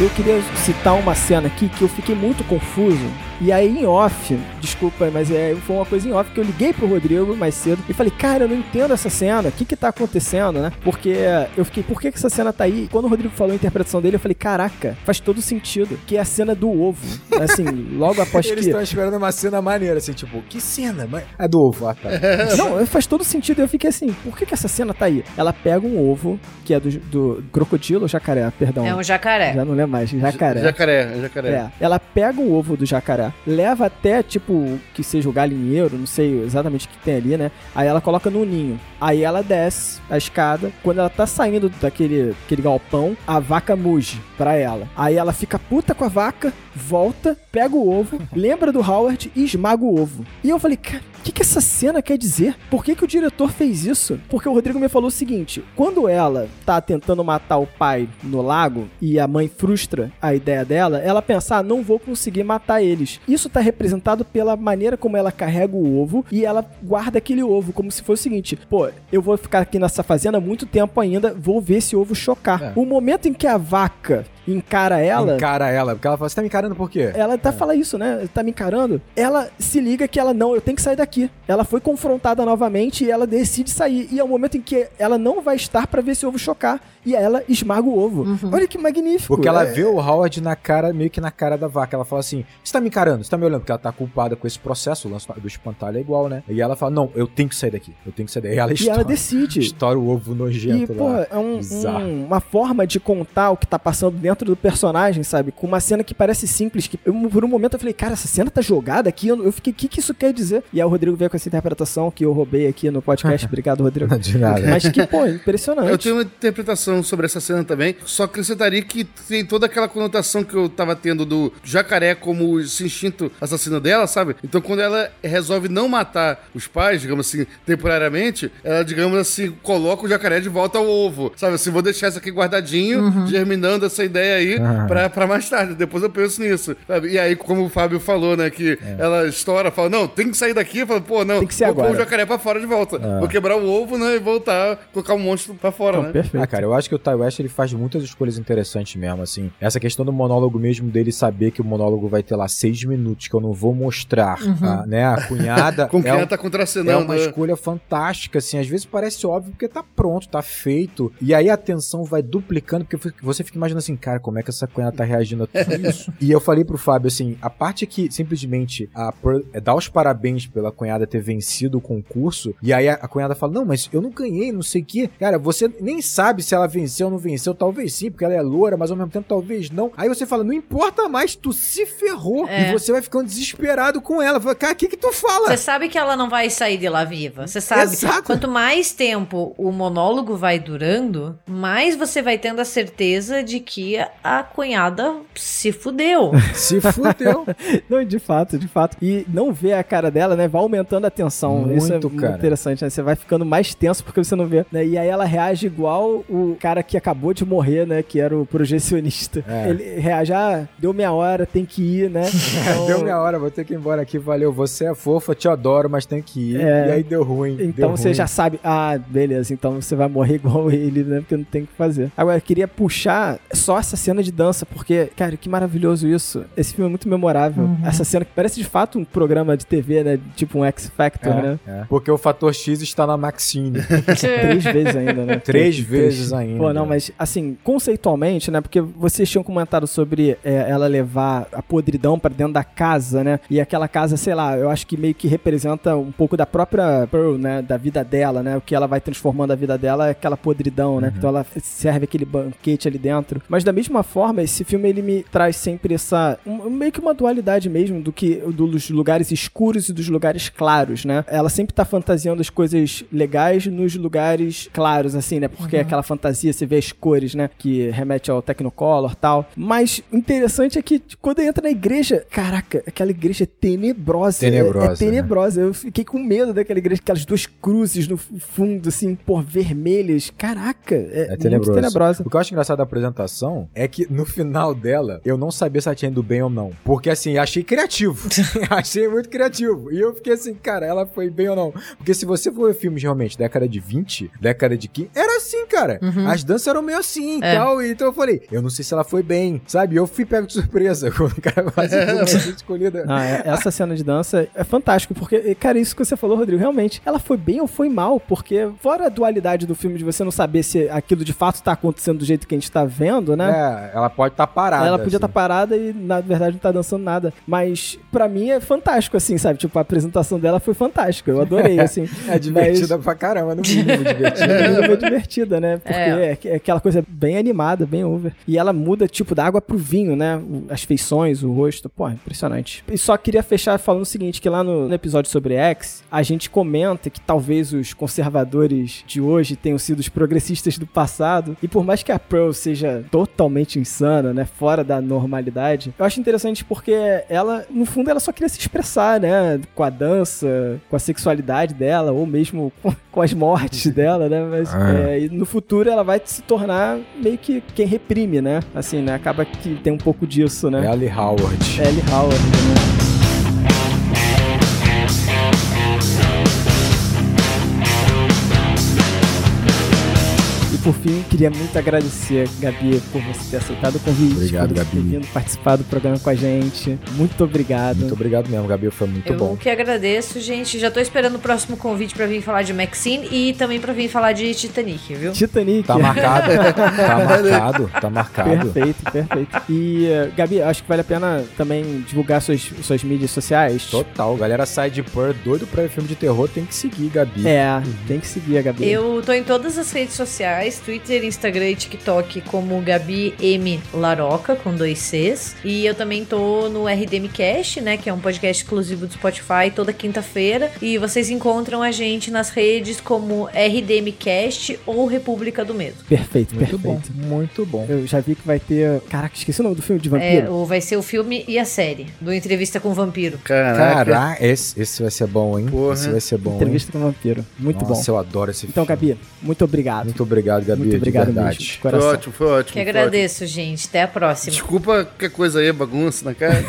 Eu queria citar uma cena aqui que eu fiquei muito confuso. E aí, em off, desculpa, mas é, foi uma coisa em off que eu liguei pro Rodrigo mais cedo e falei, cara, eu não entendo essa cena, o que que tá acontecendo, né? Porque eu fiquei, por que que essa cena tá aí? E quando o Rodrigo falou a interpretação dele, eu falei, caraca, faz todo sentido, que é a cena do ovo. Assim, logo após Eles que... estão esperando uma cena maneira, assim, tipo, que cena? Mas... É do ovo, ah, tá. Não, faz todo sentido. Eu fiquei assim, por que, que essa cena tá aí? Ela pega um ovo, que é do, do crocodilo ou jacaré, perdão. É um jacaré. Já não lembro mais, jacaré. Jacaré, jacaré. É, ela pega o ovo do jacaré, leva até, tipo, que seja o galinheiro, não sei exatamente o que tem ali, né? Aí ela coloca no ninho. Aí ela desce a escada. Quando ela tá saindo daquele aquele galpão, a vaca muge pra ela. Aí ela fica puta com a vaca, volta, pega o ovo, lembra do Howard e esmaga o ovo. E eu falei, cara, o que, que essa cena quer dizer? Por que, que o diretor fez isso? Porque o Rodrigo me falou o seguinte: quando ela tá tentando matar o pai no lago e a mãe frustra a ideia dela, ela pensa, ah, não vou conseguir matar eles. Isso tá representado pela maneira como ela carrega o ovo e ela guarda aquele ovo, como se fosse o seguinte: pô, eu vou ficar aqui nessa fazenda há muito tempo ainda, vou ver esse ovo chocar. É. O momento em que a vaca encara ela. Encara ela, porque ela fala, você tá me encarando por quê? Ela tá falando isso, né? Tá me encarando. Ela se liga que ela não, eu tenho que sair daqui. Ela foi confrontada novamente e ela decide sair. E é o momento em que ela não vai estar pra ver esse ovo chocar. E ela esmaga o ovo. Olha que magnífico. Porque ela É- vê o Howard na cara, meio que na cara da vaca. Ela fala assim: Você tá me encarando, você tá me olhando, porque ela tá culpada com esse processo, o lance do espantalho é igual, né? E ela fala: Não, eu tenho que sair daqui, eu tenho que sair daqui. E ela E estoura, ela decide. estoura o ovo E, nojento pô, lá. é um- um- uma forma de contar o que tá passando dentro do personagem, sabe? Com uma cena que parece simples, que eu, por um momento eu falei, cara, essa cena tá jogada aqui, eu, eu fiquei, o que que isso quer dizer? E aí o Rodrigo veio com essa interpretação que eu roubei aqui no podcast, obrigado, Rodrigo. De nada. Mas que, pô, impressionante. Eu tenho uma interpretação sobre essa cena também, só acrescentaria que tem toda aquela conotação que eu tava tendo do jacaré como esse instinto assassino dela, sabe? Então quando ela resolve não matar os pais, digamos assim, temporariamente, ela, digamos assim, coloca o jacaré de volta ao ovo, sabe? Assim, vou deixar isso aqui guardadinho, germinando essa ideia aí Aham. pra, pra mais tarde, depois eu penso nisso, sabe? E aí, como o Fábio falou, né, que ela estoura, fala, não, tem que sair daqui, fala, pô, não, Tem que ser vou pôr agora. o jacaré pra fora de volta, vou quebrar o ovo, né, e voltar, colocar um monstro pra fora, Não, né? perfeito. Ah, cara, eu acho que o Ty West ele faz muitas escolhas interessantes mesmo, assim. Essa questão do monólogo mesmo dele saber que o monólogo vai ter lá seis minutos, que eu não vou mostrar, a, né, a cunhada. Com quem é ela tá É contracenando. uma né? escolha fantástica, assim. Às vezes parece óbvio porque tá pronto, tá feito. E aí a tensão vai duplicando, porque você fica imaginando assim, cara, como é que essa cunhada tá reagindo a tudo isso? e eu falei pro Fábio, assim, a parte que simplesmente a é dar os parabéns pela cunhada ter vencido o concurso, e aí a, a cunhada fala, não, mas eu não ganhei, não sei o quê. Cara, você nem sabe se ela venceu ou não venceu, talvez sim, porque ela é loura, mas ao mesmo tempo talvez não. Aí você fala, não importa mais, tu se ferrou. É. E você vai ficando desesperado com ela. Fala, cara, o que que tu fala? Você sabe que ela não vai sair de lá viva. Você sabe. Exato. Quanto mais tempo o monólogo vai durando, mais você vai tendo a certeza de que a cunhada se fudeu. Se fudeu. Não, de fato, de fato. E não ver a cara dela, né? Vai aumentando a tensão. Isso é Muito, muito cara. interessante, né? Você vai ficando mais tenso porque você não vê. né? E aí ela reage igual o cara que acabou de morrer, né? Que era o projecionista. É. Ele reage, ah, deu meia hora, tem que ir, né? Então- Deu minha hora, vou ter que ir embora aqui, valeu. Você é fofa, te adoro, mas tem que ir. É. E aí deu ruim. Então deu você ruim. já sabe, ah, beleza, então você vai morrer igual ele, né? Porque não tem o que fazer. Agora, eu queria puxar só essa cena de dança, porque, cara, que maravilhoso isso. Esse filme é muito memorável. Essa cena que parece de fato um programa de TV, né? Tipo um X Factor, É, né? é. Porque o fator X está na Maxine. Três vezes ainda, né? Três vezes ainda. Pô, não, mas assim, conceitualmente, né? Porque vocês tinham comentado sobre é, ela levar a podridão pra dentro da casa, né? E aquela casa, sei lá, eu acho que meio que representa um pouco da própria Pearl, né? Da vida dela, né? O que ela vai transformando a vida dela é aquela podridão, né? Então ela serve aquele banquete ali dentro. Mas da mesma forma, esse filme ele me traz sempre essa. um- meio que uma dualidade mesmo do que dos lugares escuros e dos lugares claros, né? Ela sempre tá fantasiando as coisas legais nos lugares claros, assim, né? Porque aquela fantasia, você vê as cores, né? Que remete ao Technicolor e tal. Mas o interessante é que quando entra na igreja, caraca, aquela igreja é tenebrosa. Tenebrosa, É, é tenebrosa. Eu fiquei com medo daquela igreja, aquelas duas cruzes no fundo, assim, por vermelhas. Caraca, é, É tenebrosa. O que eu acho engraçado da apresentação é que no final dela, eu não sabia se ela tinha ido bem ou não. Porque assim, achei criativo. achei muito criativo. E eu fiquei assim, cara, ela foi bem ou não. Porque se você for ver filmes realmente, década de 20, década de 15, era assim, cara. As danças eram meio assim e É. tal. Então eu falei, eu não sei se ela foi bem, sabe? Eu fui pego de surpresa quando o cara fazia uma escolhida. Ah, é- essa cena de dança é fantástico, porque, cara, isso que você falou, Rodrigo, realmente, ela foi bem ou foi mal, porque fora a dualidade do filme de você não saber se aquilo de fato tá acontecendo do jeito que a gente tá vendo, né? É, ela pode estar parada. ela podia estar assim. parada e, na verdade, não tá dançando nada. Mas, pra mim, é fantástico, assim, sabe? Tipo, a apresentação dela foi fantástica. Eu adorei, assim. É divertida pra caramba, no mínimo divertida. Mas... Foi divertida, né? Porque é. é aquela coisa bem animada, bem over. E ela muda, tipo, da água pro vinho, né? As feições, o rosto. Pô, impressionante. E só queria fechar falando o seguinte, que lá no, no episódio sobre X, a gente comenta que talvez os conservadores de hoje tenham sido os progressistas do passado. E por mais que a Pearl seja totalmente insana, né? Fora da normalidade, eu acho interessante porque ela, no fundo, ela só queria se expressar, né? Com a dança, com a sexualidade dela, ou mesmo com, as mortes dela, né? Mas Ah. é, no futuro ela vai se tornar meio que quem reprime, né? Assim, né? Acaba que tem um pouco disso, né? Ellie Howard. Ellie Howard, né? Por fim, queria muito agradecer, Gabi, por você ter aceitado o convite. Obrigado, por Gabi. ter vindo participar do programa com a gente. Muito obrigado. Muito obrigado mesmo, Gabi, foi muito Eu bom. que agradeço, gente. Já tô esperando o próximo convite pra vir falar de Maxine e também pra vir falar de Titanic, viu? Titanic. Tá marcado, tá marcado, tá marcado. Perfeito, perfeito. E, Gabi, acho que vale a pena também divulgar suas, suas mídias sociais. Total, galera sai de Pearl doido pra ver filme de terror, tem que seguir, Gabi. É, tem que seguir a Gabi. Eu tô em todas as redes sociais, Twitter, Instagram e TikTok como Gabi M Laroca com dois Cs. E eu também tô no RDM Cast, né, que é um podcast exclusivo do Spotify toda quinta-feira, e vocês encontram a gente nas redes como RDM Cast ou República do Medo. Perfeito, Muito perfeito. bom, muito bom. Eu já vi que vai ter. Caraca, esqueci o nome do filme de É, vampiro. ou vai ser o filme e a série do Entrevista com o Vampiro. Caraca. Caraca, esse, esse vai ser bom, hein? Porra. Esse vai ser bom, Entrevista com o vampiro. hein? Muito Nossa, bom. eu adoro esse Então, filme. Gabi, muito obrigado. Muito obrigado, Gabi, Muito obrigado de mesmo. verdade. De Foi ótimo, foi ótimo. Que foi agradeço, gente. Até a ótimo. próxima. Desculpa qualquer coisa aí, bagunça na cara.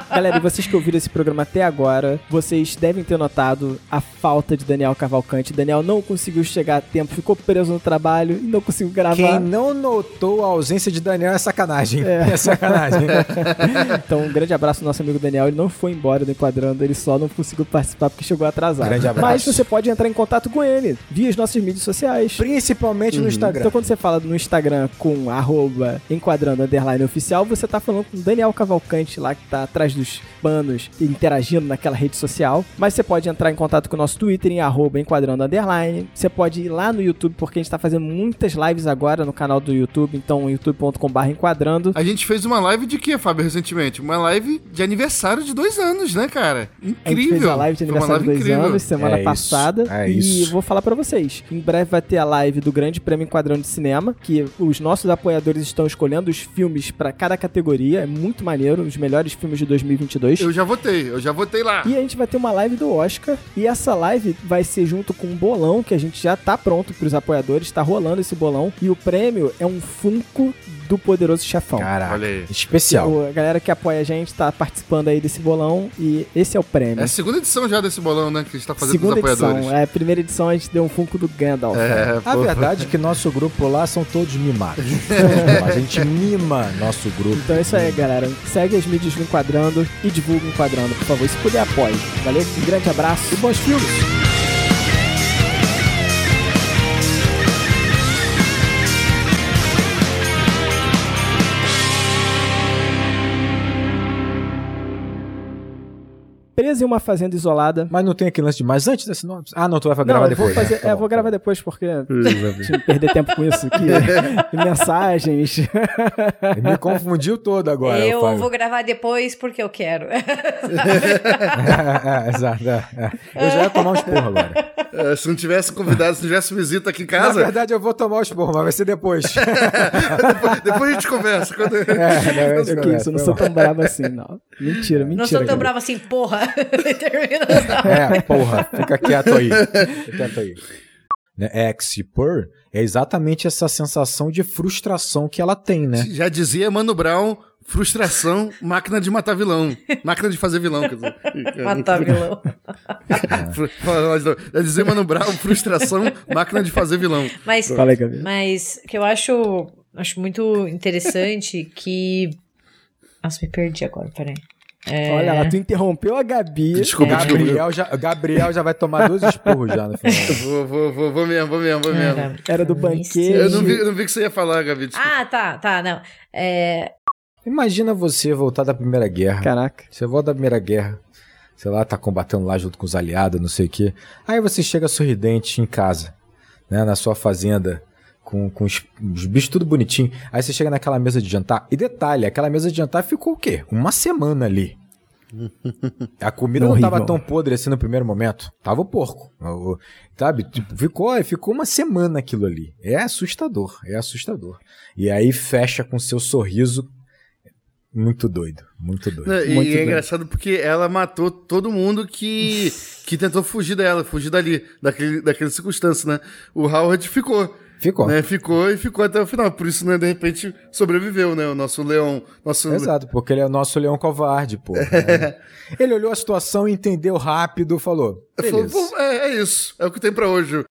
Galera, e vocês que ouviram esse programa até agora, vocês devem ter notado a falta de Daniel Cavalcante. Daniel não conseguiu chegar a tempo, ficou preso no trabalho e não conseguiu gravar. Quem não notou a ausência de Daniel é sacanagem. É, sacanagem. Então, um grande abraço ao nosso amigo Daniel. Ele não foi embora do Enquadrando, ele só não conseguiu participar porque chegou atrasado. Grande abraço. Mas você pode entrar em contato com ele via as nossas mídias sociais. Principalmente no Instagram. Então, quando você fala no Instagram com arroba enquadrando oficial, você tá falando com o Daniel Cavalcante lá, que tá atrás dos panos, interagindo naquela rede social. Mas você pode entrar em contato com o nosso Twitter em arroba enquadrando underline. Você pode ir lá no YouTube, porque a gente tá fazendo muitas lives agora no canal do YouTube. Então, youtube.com.br enquadrando. A gente fez uma live de quê, Fábio, recentemente? Uma live de aniversário de dois anos, né, cara? Incrível. A gente fez a live de aniversário de live dois incrível. anos, semana É isso, passada. é e isso. vou falar pra vocês. Em breve vai ter a live do Grande Prêmio Enquadrão de Cinema, que os nossos apoiadores estão escolhendo os filmes pra cada categoria. É muito maneiro, os melhores filmes de 2020. 2022. Eu já votei, eu já votei lá. E a gente vai ter uma live do Oscar. E essa live vai ser junto com um bolão que a gente já tá pronto pros apoiadores. Tá rolando esse bolão. E o prêmio é um Funko do Poderoso Chefão. Caraca, Olha aí. especial. O- a galera que apoia a gente tá participando aí desse bolão. E esse é o prêmio. É a segunda edição já desse bolão, né? Que a gente tá fazendo Segunda pros apoiadores. edição. É, a primeira edição a gente deu um Funko do Gandalf. É, A pô. verdade é que nosso grupo lá são todos mimados. a gente mima nosso grupo. Então é isso aí, galera. Segue as mídias do Enquadrando e divulga o Enquadrando, por favor. Se puder, apoie. Valeu? Um grande abraço e bons filmes! Preso em uma fazenda isolada. Mas não tem aquele lance de mais antes desse nome? Ah, não, tu vai Não, gravar eu depois. vou fazer, né? Tá é, bom, vou tá gravar bom. depois porque tinha que perder tempo com isso aqui. e mensagens. Ele Me confundiu todo agora. eu vou gravar depois porque eu quero. É, Exato. é, é. Eu já ia tomar um esporro agora. É, se não tivesse convidado, se não tivesse visita aqui em Na casa, verdade, eu vou tomar um esporro, mas vai ser depois. depois, depois a gente conversa. Quando... É, vai ser Que isso, eu não sou tão bravo assim, não. Mentira, mentira. Não sou tão bravo assim, porra. Termina. É, porra, fica quieto aí. Fica quieto aí. Né, X e Purr é exatamente essa sensação de frustração que ela tem, né? Já dizia Mano Brown, frustração, máquina de matar vilão. Máquina de fazer vilão, quer dizer. Matar vilão. Já dizia Mano Brown, frustração, máquina de fazer vilão. Mas, Fala aí, Gabi. mas que eu acho, acho muito interessante que. Nossa, me perdi agora, peraí. É... Olha lá, tu interrompeu a Gabi. Desculpa, desculpa. Gabriel já, Gabriel já vai tomar dois esporros já no final. Vou, vou, vou, vou mesmo, vou mesmo, vou mesmo. Cara, Era do banquete. Eu não vi, não vi o que você ia falar, Gabi. desculpa. Ah, tá, tá, não. É, Imagina você voltar da Primeira Guerra. Caraca. Você volta da Primeira Guerra, sei lá, tá combatendo lá junto com os aliados, não sei o quê. Aí você chega sorridente em casa, né, na sua fazenda, com, com os, os bichos tudo bonitinho. Aí você chega naquela mesa de jantar. E detalhe, aquela mesa de jantar ficou o quê? Uma semana ali. A comida não Horrível. tava tão podre assim no primeiro momento. Tava o porco. Sabe? Tipo, ficou, ficou uma semana aquilo ali. É assustador. É assustador. E aí fecha com seu sorriso muito doido. Muito doido. Não, e Muito é bem. engraçado porque ela matou todo mundo que, que tentou fugir dela, fugir dali, daquele, daquela circunstância, né? O Howard ficou. Ficou. Né? Ficou e ficou até o final. Por isso, né, de repente, sobreviveu, né? O nosso leão. Nosso... Exato, porque ele é o nosso leão covarde, pô. né? Ele olhou a situação, entendeu rápido, falou. Falou, Beleza. "Pô, é, é isso. É o que tem pra hoje.